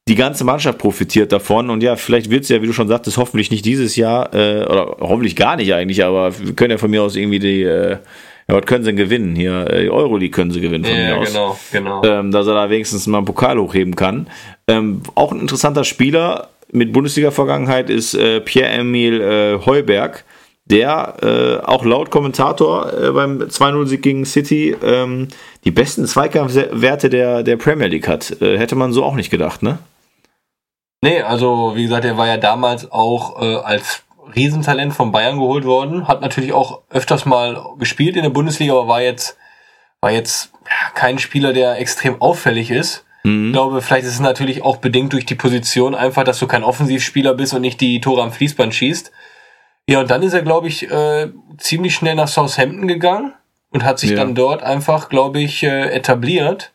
die ganze Mannschaft profitiert davon und ja, vielleicht wird es ja, wie du schon sagtest, hoffentlich nicht dieses Jahr äh, oder hoffentlich gar nicht eigentlich, aber wir können ja von mir aus irgendwie die äh, ja, was können sie denn gewinnen? Hier, äh, Euroleague können sie gewinnen von ja, mir aus. Genau, genau. Ähm, dass er da wenigstens mal einen Pokal hochheben kann. Ähm, auch ein interessanter Spieler mit Bundesliga-Vergangenheit ist äh, Pierre-Emil äh, Heuberg, der äh, auch laut Kommentator äh, beim 2-0-Sieg gegen City ähm, die besten Zweikampfwerte der, der Premier League hat. Äh, hätte man so auch nicht gedacht, ne? Nee, also wie gesagt, er war ja damals auch äh, als Riesentalent von Bayern geholt worden, hat natürlich auch öfters mal gespielt in der Bundesliga, aber war jetzt, war jetzt kein Spieler, der extrem auffällig ist. Mhm. Ich glaube, vielleicht ist es natürlich auch bedingt durch die Position einfach, dass du kein Offensivspieler bist und nicht die Tore am Fließband schießt. Ja, und dann ist er, glaube ich, äh, ziemlich schnell nach Southampton gegangen und hat sich ja. dann dort einfach, glaube ich, äh, etabliert.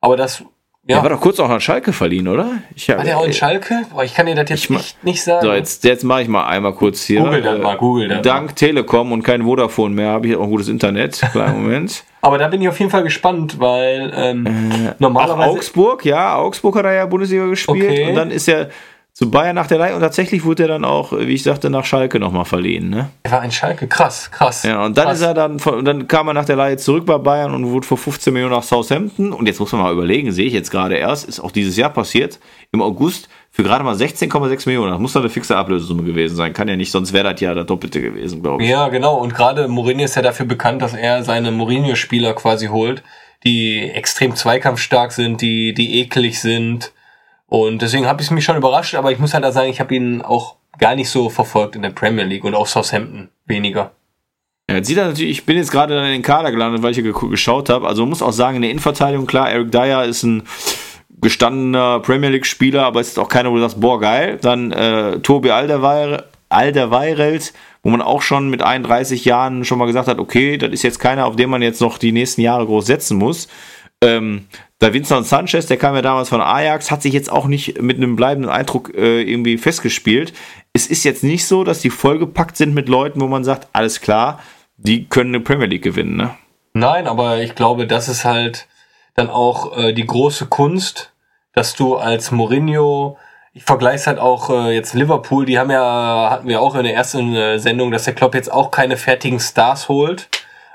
Aber das ja. Der war doch kurz auch an Schalke verliehen, oder? Ich hab, war der auch in Schalke? Boah, ich kann dir das jetzt echt nicht sagen. So, jetzt, jetzt mache ich mal einmal kurz hier. Google das mal, Google das Dank mal. Telekom und kein Vodafone mehr habe ich auch ein gutes Internet. Kleinen Moment. Aber da bin ich auf jeden Fall gespannt, weil ähm, äh, normalerweise... Augsburg, ja, Augsburg hat er ja Bundesliga gespielt. Okay. Und dann ist er zu Bayern nach der Leihe und tatsächlich wurde er dann auch, wie ich sagte, nach Schalke nochmal verliehen. Ne? Er war ein Schalke, krass, krass. Ja, und dann krass. ist er dann, und dann kam er nach der Leihe zurück bei Bayern und wurde vor 15 Millionen nach Southampton. Und jetzt muss man mal überlegen, sehe ich jetzt gerade erst, ist auch dieses Jahr passiert, im August für gerade mal 16,6 Millionen. Das muss doch eine fixe Ablösesumme gewesen sein. Kann ja nicht, sonst wäre das ja das Doppelte gewesen, glaube ich. Ja, genau. Und gerade Mourinho ist ja dafür bekannt, dass er seine Mourinho-Spieler quasi holt, die extrem zweikampfstark sind, die, die eklig sind. Und deswegen habe ich mich schon überrascht, aber ich muss halt auch sagen, ich habe ihn auch gar nicht so verfolgt in der Premier League und auch Southampton weniger. Ja, jetzt sieht er natürlich, ich bin jetzt gerade dann in den Kader gelandet, weil ich hier geschaut habe. Also man muss auch sagen, in der Innenverteidigung, klar, Eric Dyer ist ein gestandener Premier League-Spieler, aber es ist auch keiner, wo du sagst, boah, geil. Dann äh, Tobi Alderweireld, Alderweireld, wo man auch schon mit 31 Jahren schon mal gesagt hat, okay, das ist jetzt keiner, auf den man jetzt noch die nächsten Jahre groß setzen muss. Ähm, da Vincent Sanchez, der kam ja damals von Ajax, hat sich jetzt auch nicht mit einem bleibenden Eindruck äh, irgendwie festgespielt. Es ist jetzt nicht so, dass die vollgepackt sind mit Leuten, wo man sagt, alles klar, die können eine Premier League gewinnen, ne? Nein, aber ich glaube, das ist halt dann auch äh, die große Kunst, dass du als Mourinho, ich vergleiche halt auch äh, jetzt Liverpool, die haben ja, hatten wir auch in der ersten äh, Sendung, dass der Klopp jetzt auch keine fertigen Stars holt.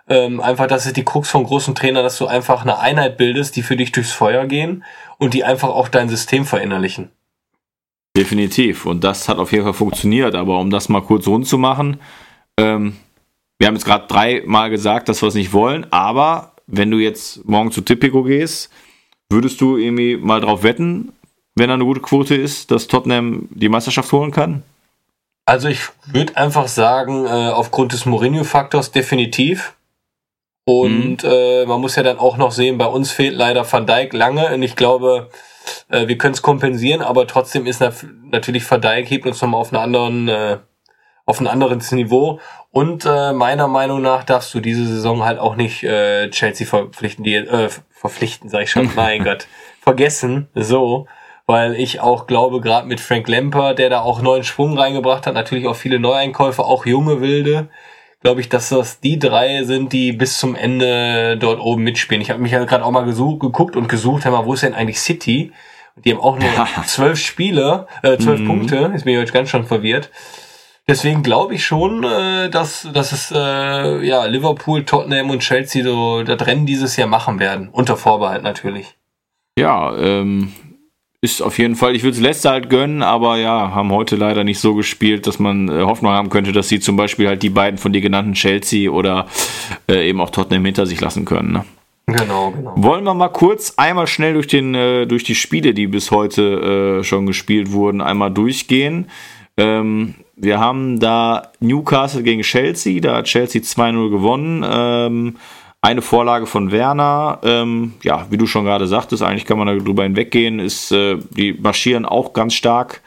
Ähm, einfach, das ist die Krux vom großen Trainer, dass du einfach eine Einheit bildest, die für dich durchs Feuer gehen und die einfach auch dein System verinnerlichen. Definitiv. Und das hat auf jeden Fall funktioniert. Aber um das mal kurz rund zu machen, ähm, wir haben jetzt gerade dreimal gesagt, dass wir es nicht wollen, aber wenn du jetzt morgen zu Tipico gehst, würdest du irgendwie mal drauf wetten, wenn da eine gute Quote ist, dass Tottenham die Meisterschaft holen kann? Also ich würde einfach sagen, äh, aufgrund des Mourinho-Faktors definitiv. Und mhm. äh, man muss ja dann auch noch sehen, bei uns fehlt leider Van Dijk lange. Und ich glaube, äh, wir können es kompensieren, aber trotzdem ist natürlich Van Dijk hebt uns nochmal auf einen anderen, äh, auf ein anderes Niveau. Und äh, meiner Meinung nach darfst du diese Saison halt auch nicht äh, Chelsea verpflichten, die äh, verpflichten, sag ich schon, mein Gott, vergessen, so, weil ich auch glaube, gerade mit Frank Lemper, der da auch neuen Schwung reingebracht hat, natürlich auch viele Neueinkäufe, auch junge Wilde, glaube ich, dass das die drei sind, die bis zum Ende dort oben mitspielen. Ich habe mich ja gerade auch mal gesucht, geguckt und gesucht, mal, wo ist denn eigentlich City? Die haben auch nur zwölf Spiele, äh, zwölf mhm. Punkte. Ist mir jetzt ganz schon verwirrt. Deswegen glaube ich schon, äh, dass, dass es äh, ja Liverpool, Tottenham und Chelsea so das Rennen dieses Jahr machen werden. Unter Vorbehalt natürlich. Ja, ähm, ist auf jeden Fall, ich würde es Leicester halt gönnen, aber ja, haben heute leider nicht so gespielt, dass man äh, Hoffnung haben könnte, dass sie zum Beispiel halt die beiden von dir genannten Chelsea oder äh, eben auch Tottenham hinter sich lassen können. Ne? Genau, genau. Wollen wir mal kurz einmal schnell durch, den, äh, durch die Spiele, die bis heute äh, schon gespielt wurden, einmal durchgehen. Ähm, wir haben da Newcastle gegen Chelsea, da hat Chelsea 2-0 gewonnen. Ähm, eine Vorlage von Werner, ähm, ja, wie du schon gerade sagtest, eigentlich kann man darüber hinweggehen, ist, äh, die marschieren auch ganz stark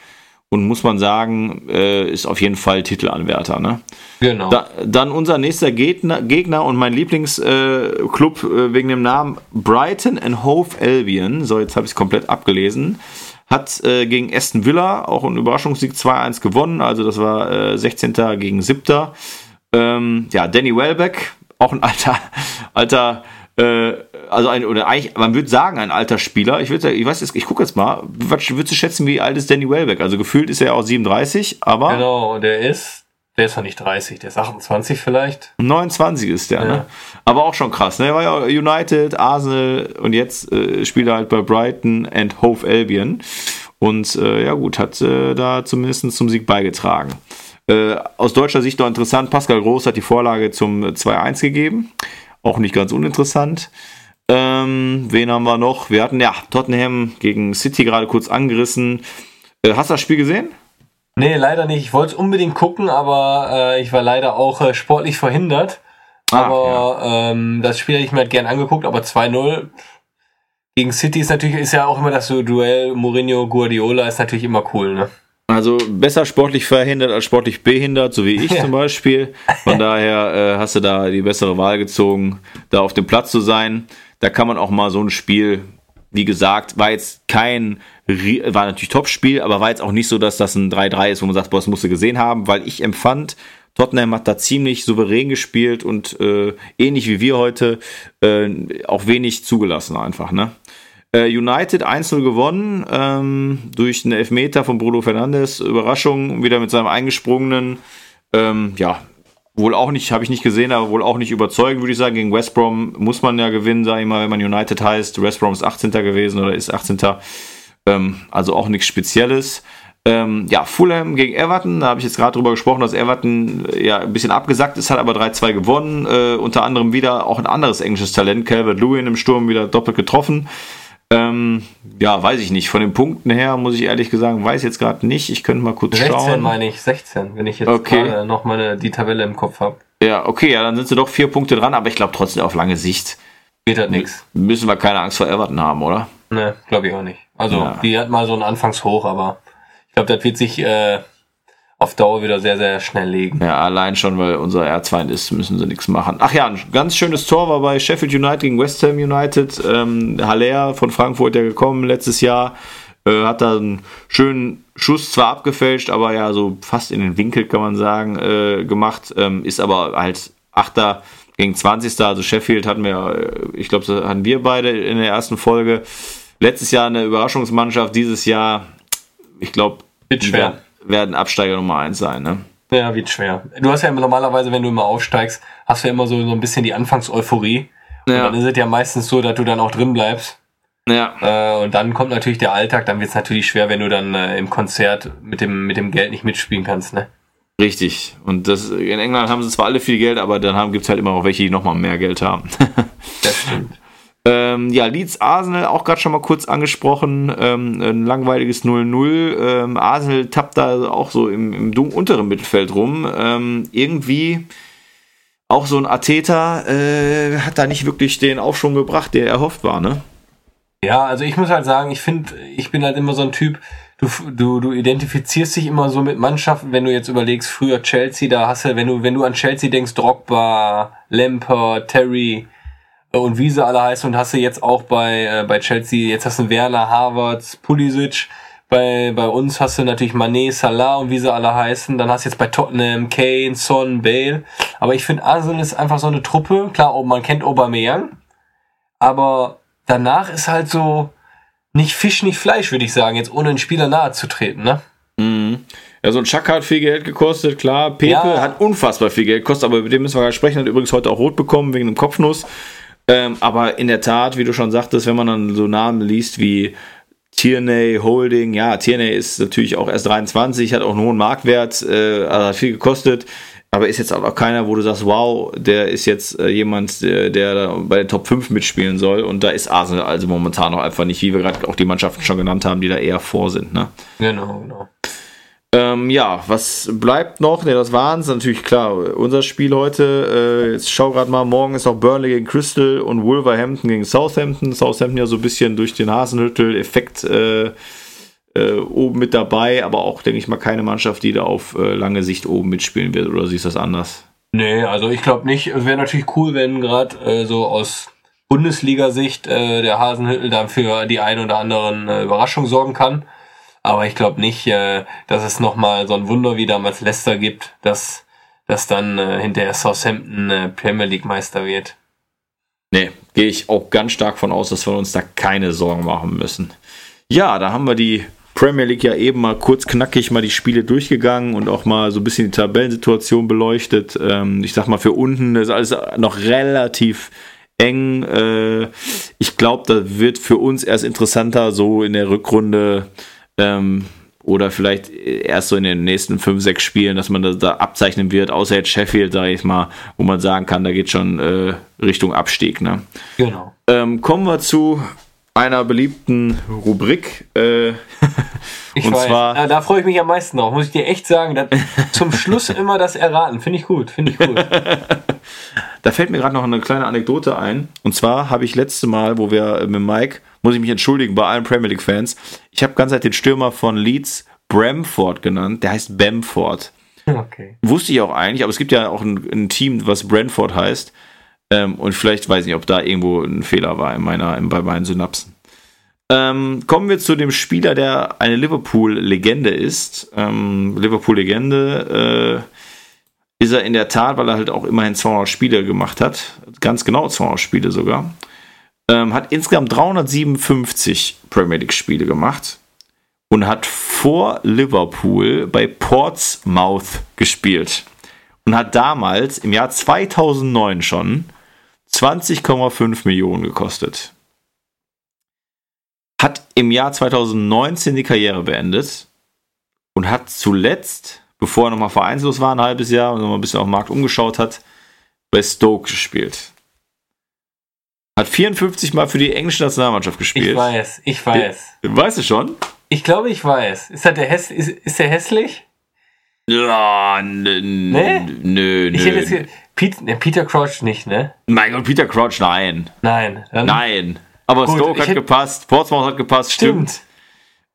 und muss man sagen, äh, ist auf jeden Fall Titelanwärter. Ne? Genau. Da, dann unser nächster Gegner, Gegner und mein Lieblingsclub äh, äh, wegen dem Namen Brighton and Hove Albion, so jetzt habe ich es komplett abgelesen, hat äh, gegen Aston Villa auch einen Überraschungssieg 2-1 gewonnen, also das war 16. gegen 7. Ähm, ja, Danny Welbeck, auch ein alter, alter, äh, also ein, oder eigentlich, man würde sagen, ein alter Spieler. Ich würde ich weiß jetzt, ich gucke jetzt mal, würdest du schätzen, wie alt ist Danny Welbeck? Also gefühlt ist er auch 37, aber. Genau, der ist, der ist noch nicht 30, der ist 28 vielleicht. 29 ist der, ne? ja. ne? Aber auch schon krass, ne? Er war ja United, Arsenal und jetzt äh, spielt er halt bei Brighton and Hove Albion. Und äh, ja gut, hat äh, da zumindest zum Sieg beigetragen. Äh, aus deutscher Sicht noch interessant, Pascal Groß hat die Vorlage zum 2-1 gegeben. Auch nicht ganz uninteressant. Ähm, wen haben wir noch? Wir hatten ja Tottenham gegen City gerade kurz angerissen. Äh, hast du das Spiel gesehen? Nee, leider nicht. Ich wollte es unbedingt gucken, aber äh, ich war leider auch äh, sportlich verhindert. Ah, aber ja. ähm, das Spiel hätte ich mir halt gern angeguckt, aber 2-0 gegen City ist natürlich, ist ja auch immer das so Duell Mourinho-Guardiola ist natürlich immer cool, ne? Also besser sportlich verhindert als sportlich behindert, so wie ich zum Beispiel. Von daher äh, hast du da die bessere Wahl gezogen, da auf dem Platz zu sein. Da kann man auch mal so ein Spiel, wie gesagt, war jetzt kein, war natürlich Top-Spiel, aber war jetzt auch nicht so, dass das ein 3-3 ist, wo man sagt, boah, das musst du gesehen haben, weil ich empfand, Tottenham hat da ziemlich souverän gespielt und äh, ähnlich wie wir heute äh, auch wenig zugelassen einfach, ne? Äh, United 1-0 gewonnen ähm, durch einen Elfmeter von Bruno Fernandes. Überraschung, wieder mit seinem eingesprungenen, ähm, ja, wohl auch nicht, habe ich nicht gesehen, aber wohl auch nicht überzeugend, würde ich sagen. Gegen West Brom muss man ja gewinnen, sage ich mal, wenn man United heißt. West Brom ist 18. gewesen oder ist 18. Ähm, also auch nichts Spezielles. Ähm, ja, Fulham gegen Everton, da habe ich jetzt gerade drüber gesprochen, dass Everton äh, ja ein bisschen abgesackt ist, hat aber 3-2 gewonnen. Äh, unter anderem wieder auch ein anderes englisches Talent, Calvert Lewin im Sturm wieder doppelt getroffen. Ähm, ja, weiß ich nicht. Von den Punkten her muss ich ehrlich gesagt, weiß jetzt gerade nicht. Ich könnte mal kurz 16 schauen. 16 meine ich, 16, wenn ich jetzt okay. gerade noch mal die Tabelle im Kopf habe. Ja, okay, ja, dann sind sie doch vier Punkte dran, aber ich glaube trotzdem auf lange Sicht. Geht halt nichts. Müssen wir keine Angst vor Everton haben, oder? Ne, glaube ich auch nicht. Also, ja. die hat mal so einen Anfangshoch, aber glaube, das wird sich äh, auf Dauer wieder sehr, sehr schnell legen. Ja, allein schon, weil unser Erzfeind ist, müssen sie nichts machen. Ach ja, ein ganz schönes Tor war bei Sheffield United gegen West Ham United. Ähm, Haller von Frankfurt ja gekommen letztes Jahr. Äh, hat da einen schönen Schuss zwar abgefälscht, aber ja, so fast in den Winkel kann man sagen, äh, gemacht. Ähm, ist aber halt Achter gegen 20. Also Sheffield hatten wir, äh, ich glaube, hatten wir beide in der ersten Folge. Letztes Jahr eine Überraschungsmannschaft, dieses Jahr, ich glaube, wird schwer. Werden Absteiger Nummer 1 sein, ne? Ja, wird schwer. Du hast ja immer normalerweise, wenn du immer aufsteigst, hast du ja immer so, so ein bisschen die Anfangseuphorie. Ja. Und dann ist es ja meistens so, dass du dann auch drin bleibst. Ja. Äh, und dann kommt natürlich der Alltag, dann wird es natürlich schwer, wenn du dann äh, im Konzert mit dem, mit dem Geld nicht mitspielen kannst, ne? Richtig. Und das, in England haben sie zwar alle viel Geld, aber dann gibt es halt immer auch welche, die nochmal mehr Geld haben. das stimmt. Ähm, ja, Leeds Arsenal auch gerade schon mal kurz angesprochen. Ähm, ein langweiliges 0-0. Ähm, Arsenal tappt da auch so im, im unteren Mittelfeld rum. Ähm, irgendwie auch so ein Ateta äh, hat da nicht wirklich den Aufschwung gebracht, der erhofft war, ne? Ja, also ich muss halt sagen, ich finde, ich bin halt immer so ein Typ, du, du, du identifizierst dich immer so mit Mannschaften, wenn du jetzt überlegst, früher Chelsea, da hast du, wenn du, wenn du an Chelsea denkst, Drogba, Lampert, Terry, und wie sie alle heißen und hast du jetzt auch bei, äh, bei Chelsea, jetzt hast du Werner, Harvard, Pulisic, bei, bei uns hast du natürlich Manet, Salah und wie sie alle heißen. Dann hast du jetzt bei Tottenham Kane, Son, Bale. Aber ich finde, Arsenal ist einfach so eine Truppe. Klar, man kennt Aubameyang. Aber danach ist halt so nicht Fisch, nicht Fleisch, würde ich sagen, jetzt ohne einen Spieler nahe zu treten, ne? Mhm. Ja, so ein Chaka hat viel Geld gekostet, klar. Pepe ja. hat unfassbar viel Geld gekostet, aber mit dem müssen wir gar sprechen. Hat übrigens heute auch rot bekommen wegen einem Kopfnuss. Ähm, aber in der Tat, wie du schon sagtest, wenn man dann so Namen liest wie Tierney Holding, ja, Tierney ist natürlich auch erst 23, hat auch einen hohen Marktwert, äh, also hat viel gekostet, aber ist jetzt auch keiner, wo du sagst, wow, der ist jetzt äh, jemand, der, der bei den Top 5 mitspielen soll und da ist Arsenal also momentan noch einfach nicht, wie wir gerade auch die Mannschaften schon genannt haben, die da eher vor sind. Ne? Genau, genau. Ähm, ja, was bleibt noch? Ne, das waren es natürlich klar. Unser Spiel heute, äh, jetzt schau gerade mal, morgen ist auch Burnley gegen Crystal und Wolverhampton gegen Southampton. Southampton ja so ein bisschen durch den Hasenhüttel-Effekt äh, äh, oben mit dabei, aber auch, denke ich mal, keine Mannschaft, die da auf äh, lange Sicht oben mitspielen wird. Oder siehst du das anders? Nee, also ich glaube nicht. Es wäre natürlich cool, wenn gerade äh, so aus Bundesliga-Sicht äh, der Hasenhüttel dann für die ein oder anderen Überraschung sorgen kann. Aber ich glaube nicht, äh, dass es nochmal so ein Wunder wie damals Leicester gibt, dass, dass dann äh, hinterher Southampton äh, Premier League Meister wird. Nee, gehe ich auch ganz stark von aus, dass wir uns da keine Sorgen machen müssen. Ja, da haben wir die Premier League ja eben mal kurz knackig mal die Spiele durchgegangen und auch mal so ein bisschen die Tabellensituation beleuchtet. Ähm, ich sag mal, für unten ist alles noch relativ eng. Äh, ich glaube, da wird für uns erst interessanter, so in der Rückrunde ähm, oder vielleicht erst so in den nächsten fünf, sechs Spielen, dass man das da abzeichnen wird, außer jetzt Sheffield, sage ich mal, wo man sagen kann, da geht schon äh, Richtung Abstieg. Ne? Genau. Ähm, kommen wir zu einer beliebten Rubrik. Äh, ich und weiß. zwar. Da freue ich mich am meisten drauf, muss ich dir echt sagen. zum Schluss immer das Erraten. Finde ich gut, finde ich gut. da fällt mir gerade noch eine kleine Anekdote ein. Und zwar habe ich letzte Mal, wo wir mit Mike muss ich mich entschuldigen bei allen Premier League-Fans. Ich habe ganz Zeit den Stürmer von Leeds Bramford genannt. Der heißt Bamford. Okay. Wusste ich auch eigentlich, aber es gibt ja auch ein, ein Team, was Brentford heißt. Ähm, und vielleicht weiß ich ob da irgendwo ein Fehler war in meiner, in, bei meinen Synapsen. Ähm, kommen wir zu dem Spieler, der eine Liverpool-Legende ist. Ähm, Liverpool-Legende äh, ist er in der Tat, weil er halt auch immerhin 200 Spiele gemacht hat. Ganz genau 200 Spiele sogar. Ähm, hat insgesamt 357 Premier League-Spiele gemacht und hat vor Liverpool bei Portsmouth gespielt und hat damals im Jahr 2009 schon 20,5 Millionen gekostet. Hat im Jahr 2019 die Karriere beendet und hat zuletzt, bevor er nochmal vereinslos war, ein halbes Jahr und nochmal ein bisschen auf den Markt umgeschaut hat, bei Stoke gespielt. Hat 54 Mal für die englische Nationalmannschaft gespielt. Ich weiß, ich weiß. Weißt du schon? Ich glaube, ich weiß. Ist, der, Häss ist, ist der hässlich? Ja, nö, nee? nö, ich hätte jetzt Pete, ne, Peter Crouch nicht, ne? Mein Gott, Peter Crouch, nein. Nein. nein. Aber Gut, Stoke hat hätte, gepasst, Portsmouth hat gepasst, stimmt. stimmt.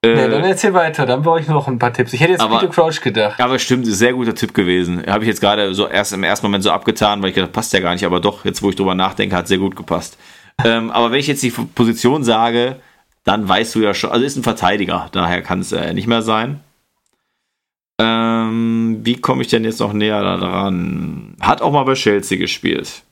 Äh, nee, dann erzähl weiter, dann brauche ich noch ein paar Tipps. Ich hätte jetzt aber, Peter Crouch gedacht. Aber stimmt, sehr guter Tipp gewesen. Habe ich jetzt gerade so erst im ersten Moment so abgetan, weil ich gedacht, passt ja gar nicht, aber doch, jetzt wo ich drüber nachdenke, hat sehr gut gepasst. ähm, aber wenn ich jetzt die Position sage, dann weißt du ja schon, also ist ein Verteidiger, daher kann es äh, nicht mehr sein. Ähm, wie komme ich denn jetzt noch näher daran? Hat auch mal bei Chelsea gespielt.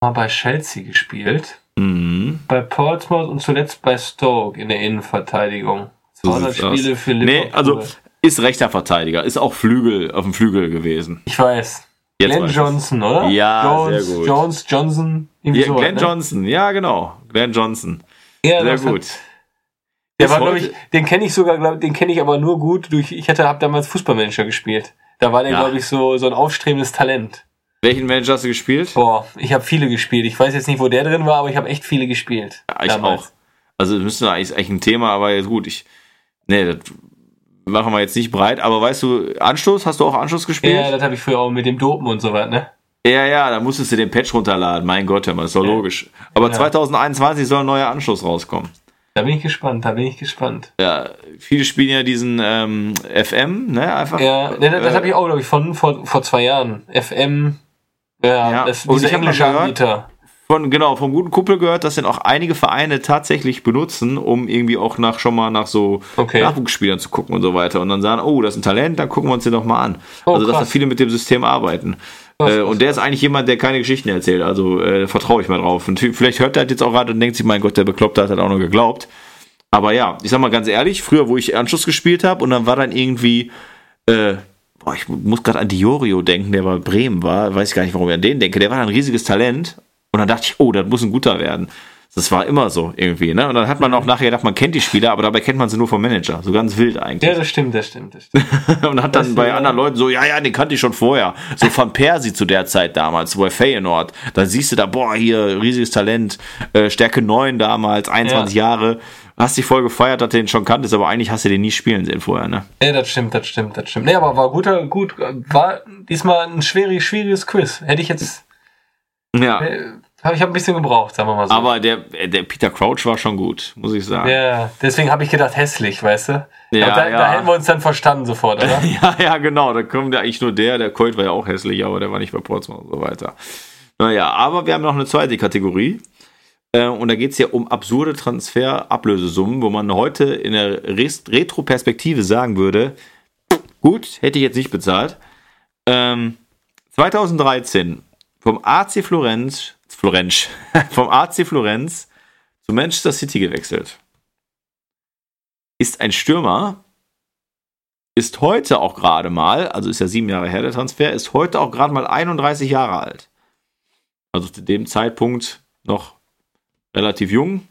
Mal bei Chelsea gespielt. Mhm. Bei Portsmouth und zuletzt bei Stoke in der Innenverteidigung. 200 so Spiele für Liverpool. Nee, also ist rechter Verteidiger, ist auch Flügel auf dem Flügel gewesen. Ich weiß. Jetzt Glenn Johnson, oder? Ja, Jones, sehr gut. Jones, Johnson. Ja, so Glenn ne? Johnson, ja genau. Glenn Johnson. Ja, sehr gut. Hat, der war, glaube ich, den kenne ich sogar, glaub, den kenne ich aber nur gut durch, ich hatte, hab damals Fußballmanager gespielt. Da war der, ja. glaube ich, so, so ein aufstrebendes Talent. Welchen Manager hast du gespielt? Boah, ich habe viele gespielt. Ich weiß jetzt nicht, wo der drin war, aber ich habe echt viele gespielt. Ja, ich damals. auch. Also das müsste eigentlich, eigentlich ein Thema, aber jetzt gut, ich. Nee, das machen wir jetzt nicht breit, aber weißt du, Anstoß, hast du auch Anstoß gespielt? Ja, das habe ich früher auch mit dem Dopen und so weiter, ne? Ja, ja, da musstest du den Patch runterladen. Mein Gott, hör mal, ist doch ja. logisch. Aber ja. 2021 soll ein neuer Anschluss rauskommen. Da bin ich gespannt, da bin ich gespannt. Ja, viele spielen ja diesen ähm, FM, ne? Einfach. Ja, ne, das, das äh, habe ich auch, glaube ich, von vor, vor zwei Jahren. FM, ja, ja. das ist dieser englische Anbieter. Von, genau, vom guten Kuppel gehört, dass dann auch einige Vereine tatsächlich benutzen, um irgendwie auch nach schon mal nach so okay. Nachwuchsspielern zu gucken und so weiter. Und dann sagen, oh, das ist ein Talent, dann gucken wir uns den doch mal an. Oh, also, dass da viele mit dem System arbeiten. Äh, und der ist eigentlich jemand, der keine Geschichten erzählt. Also äh, vertraue ich mal drauf. Und vielleicht hört er jetzt auch gerade und denkt sich, mein Gott, der Bekloppte hat halt auch noch geglaubt. Aber ja, ich sag mal ganz ehrlich, früher, wo ich Anschluss gespielt habe und dann war dann irgendwie, äh, boah, ich muss gerade an Diorio denken, der bei Bremen war, weiß ich gar nicht, warum ich an den denke. Der war ein riesiges Talent und dann dachte ich, oh, das muss ein guter werden. Das war immer so irgendwie, ne? Und dann hat man auch nachher gedacht, man kennt die Spieler, aber dabei kennt man sie nur vom Manager. So ganz wild eigentlich. Ja, das stimmt, das stimmt, das stimmt. und hat dann das bei ja. anderen Leuten so, ja, ja, den kannte ich schon vorher. So Van Persie zu der Zeit damals, er Feyenoord. Da siehst du da, boah, hier, riesiges Talent, äh, Stärke 9 damals, 21 ja. Jahre. Hast dich voll gefeiert, dass du den schon kanntest, aber eigentlich hast du den nie spielen sehen vorher, ne? Ja, das stimmt, das stimmt, das stimmt. Nee, aber war guter, gut, war diesmal ein schwieriges, schwieriges Quiz. Hätte ich jetzt. Ja. Äh, ich habe ein bisschen gebraucht, sagen wir mal so. Aber der, der Peter Crouch war schon gut, muss ich sagen. Ja, deswegen habe ich gedacht, hässlich, weißt du? Ja, da, ja. da hätten wir uns dann verstanden sofort, oder? ja, ja, genau. Da kommt ja eigentlich nur der. Der Colt war ja auch hässlich, aber der war nicht bei Portsmouth und so weiter. Naja, aber wir haben noch eine zweite Kategorie. Äh, und da geht es ja um absurde Transferablösesummen, wo man heute in der Retro-Perspektive sagen würde, gut, hätte ich jetzt nicht bezahlt. Ähm, 2013 vom AC Florenz Florenz, vom AC Florenz zu Manchester City gewechselt. Ist ein Stürmer, ist heute auch gerade mal, also ist ja sieben Jahre her der Transfer, ist heute auch gerade mal 31 Jahre alt. Also zu dem Zeitpunkt noch relativ jung.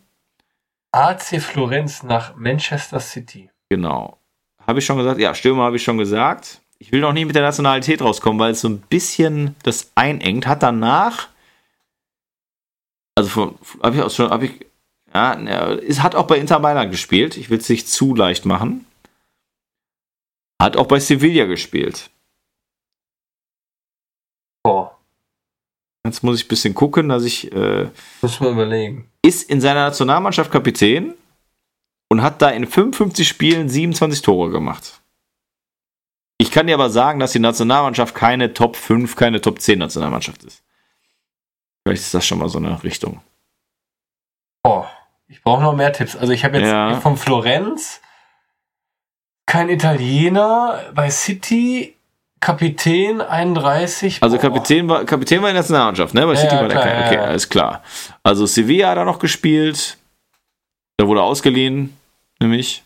AC Florenz nach Manchester City. Genau. Habe ich schon gesagt? Ja, Stürmer habe ich schon gesagt. Ich will noch nie mit der Nationalität rauskommen, weil es so ein bisschen das einengt. Hat danach also habe ich auch schon, habe ich, ja, es hat auch bei Inter Mailand gespielt. Ich will es nicht zu leicht machen. Hat auch bei Sevilla gespielt. Oh. Jetzt muss ich ein bisschen gucken, dass ich. Äh, muss man überlegen. Ist in seiner Nationalmannschaft Kapitän und hat da in 55 Spielen 27 Tore gemacht. Ich kann dir aber sagen, dass die Nationalmannschaft keine Top 5, keine Top 10 Nationalmannschaft ist. Vielleicht ist das schon mal so eine Richtung. Oh, ich brauche noch mehr Tipps. Also ich habe jetzt ja. von Florenz kein Italiener, bei City Kapitän 31. Also boah. Kapitän war, Kapitän war in der Nationalmannschaft, ne? Bei City ja, war der klar, kein. ja, Okay, ja. alles klar. Also Sevilla hat er noch gespielt. Da wurde ausgeliehen, nämlich.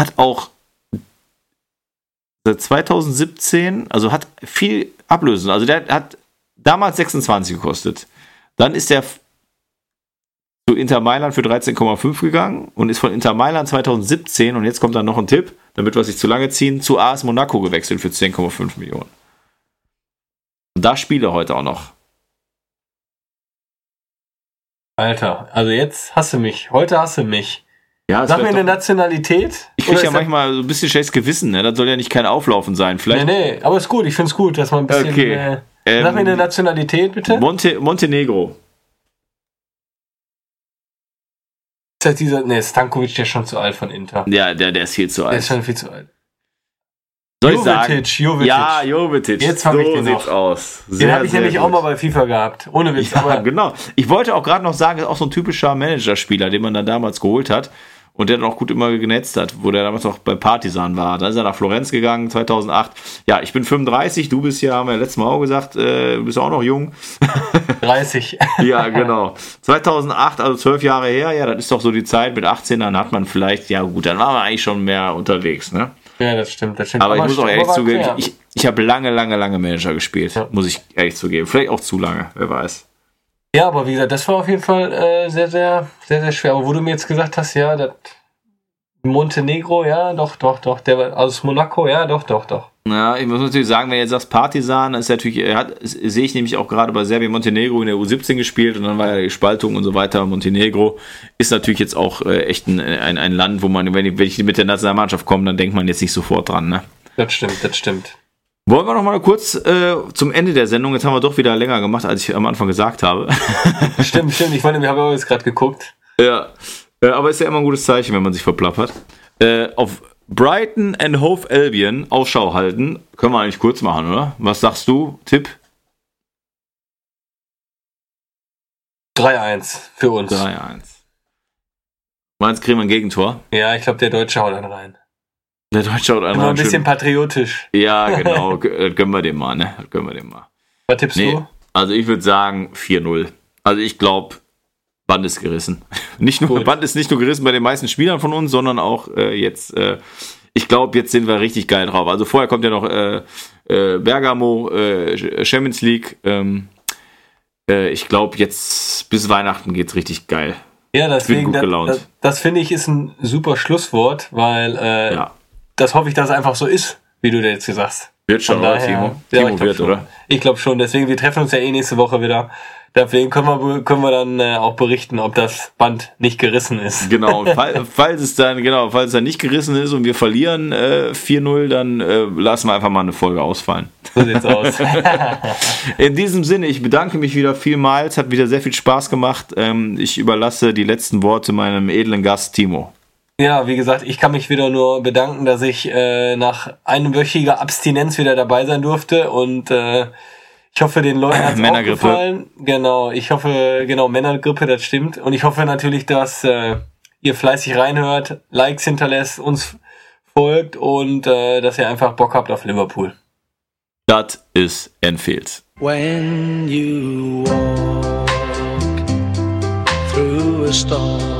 Hat auch seit 2017, also hat viel Ablösen. Also der hat damals 26 gekostet. Dann ist er zu Inter Mailand für 13,5 gegangen und ist von Inter Mailand 2017, und jetzt kommt dann noch ein Tipp, damit wir es nicht zu lange ziehen, zu AS Monaco gewechselt für 10,5 Millionen. Und da spielt er heute auch noch. Alter, also jetzt hasse mich. Heute hasse mich. Ja, es Sag mir eine Nationalität. ich kriege ja manchmal so ein bisschen schlechtes Gewissen, ne? Das soll ja nicht kein Auflaufen sein. Nee, Vielleicht nee, aber ist gut. Ich find's gut, dass man ein bisschen. Okay. Äh, ähm, sag mir eine Nationalität, bitte. Monte, Montenegro. Ist das dieser. Nee, Stankovic, der ist schon zu alt von Inter. Ja, der, der ist viel zu Der ist alt. schon viel zu alt. Soll ich sagen? Jovetic, Jovetic. Ja, Jovetic. Jetzt fang so ich den sieht's noch. aus. Den Sehr, habe ich nämlich gut. auch mal bei FIFA gehabt. Ohne Witz. Ja, aber genau. Ich wollte auch gerade noch sagen, ist auch so ein typischer Managerspieler, den man dann damals geholt hat und der dann auch gut immer genetzt hat, wo der damals auch bei Partisan war. Da ist er nach Florenz gegangen, 2008. Ja, ich bin 35, du bist ja, haben wir ja letztes Mal auch gesagt, äh, du bist auch noch jung. 30. Ja, genau. 2008, also zwölf Jahre her, ja, das ist doch so die Zeit. Mit 18 dann hat man vielleicht, ja gut, dann war man eigentlich schon mehr unterwegs, ne? ja, das stimmt. Das stimmt. Aber ich muss auch ehrlich zugeben, klar. ich, ich habe lange, lange, lange Manager gespielt, Ja. muss ich ehrlich zugeben. Vielleicht auch zu lange, wer weiß. Ja, aber wie gesagt, das war auf jeden Fall äh, sehr, sehr, sehr, sehr schwer. Aber wo du mir jetzt gesagt hast, ja, das Montenegro, ja, doch, doch, doch. Der aus Monaco, ja, doch, doch, doch. Ja, ich muss natürlich sagen, wenn du jetzt sagst Partisan, ist natürlich, er hat, sehe ich nämlich auch gerade bei Serbien Montenegro in der U17 gespielt und dann war ja die Spaltung und so weiter. Montenegro ist natürlich jetzt auch äh, echt ein, ein, ein Land, wo man, wenn ich, wenn ich mit der Nationalmannschaft komme, dann denkt man jetzt nicht sofort dran, ne? Das stimmt, das stimmt. Wollen wir noch mal kurz äh, zum Ende der Sendung, jetzt haben wir doch wieder länger gemacht, als ich am Anfang gesagt habe. Stimmt, stimmt. Ich wollte, wir haben ja jetzt gerade geguckt. ja, äh, aber ist ja immer ein gutes Zeichen, wenn man sich verplappert. Äh, auf Brighton and Hove Albion Ausschau halten. Können wir eigentlich kurz machen, oder? Was sagst du? Tipp? 3-1 für uns. 3-1. Meinst kriegen wir ein Gegentor? Ja, ich glaube, der Deutsche haut dann rein. Der Deutsche haut Immer ein bisschen patriotisch. Ja, genau. Äh, gönnen wir dem mal, ne? Gönnen wir dem mal. Was tippst Nee, du? also ich würde sagen 4-0. Also ich glaube, Band ist gerissen. Nicht nur, Gut. Band ist nicht nur gerissen bei den meisten Spielern von uns, sondern auch äh, jetzt, äh, ich glaube, jetzt sind wir richtig geil drauf. Also vorher kommt ja noch äh, äh, Bergamo, äh, Champions League. Ähm, äh, ich glaube, jetzt bis Weihnachten geht's richtig geil. Ja, deswegen, gut das, gelaunt. das, das finde ich ist ein super Schlusswort, weil Ja. Das hoffe ich, dass es einfach so ist, wie du jetzt gesagt hast. Wird schon, Von oder, daher- Timo? Ja, Timo wird, schon. oder? Ich glaube schon. Deswegen, wir treffen uns ja eh nächste Woche wieder. Deswegen können wir, können wir dann äh, auch berichten, ob das Band nicht gerissen ist. Genau, und fall, falls es dann, genau, falls es dann nicht gerissen ist und wir verlieren äh, 4-0, dann äh, lassen wir einfach mal eine Folge ausfallen. So sieht's aus. In diesem Sinne, ich bedanke mich wieder vielmals, hat wieder sehr viel Spaß gemacht. Ähm, ich überlasse die letzten Worte meinem edlen Gast Timo. Ja, wie gesagt, ich kann mich wieder nur bedanken, dass ich äh, nach einwöchiger Abstinenz wieder dabei sein durfte und äh, ich hoffe, den Leuten auch Männergrippe. gefallen. Genau, ich hoffe, genau, Männergrippe, das stimmt. Und ich hoffe natürlich, dass äh, ihr fleißig reinhört, Likes hinterlässt, uns folgt und äh, dass ihr einfach Bock habt auf Liverpool. Das ist Enfield. When you walk through a storm,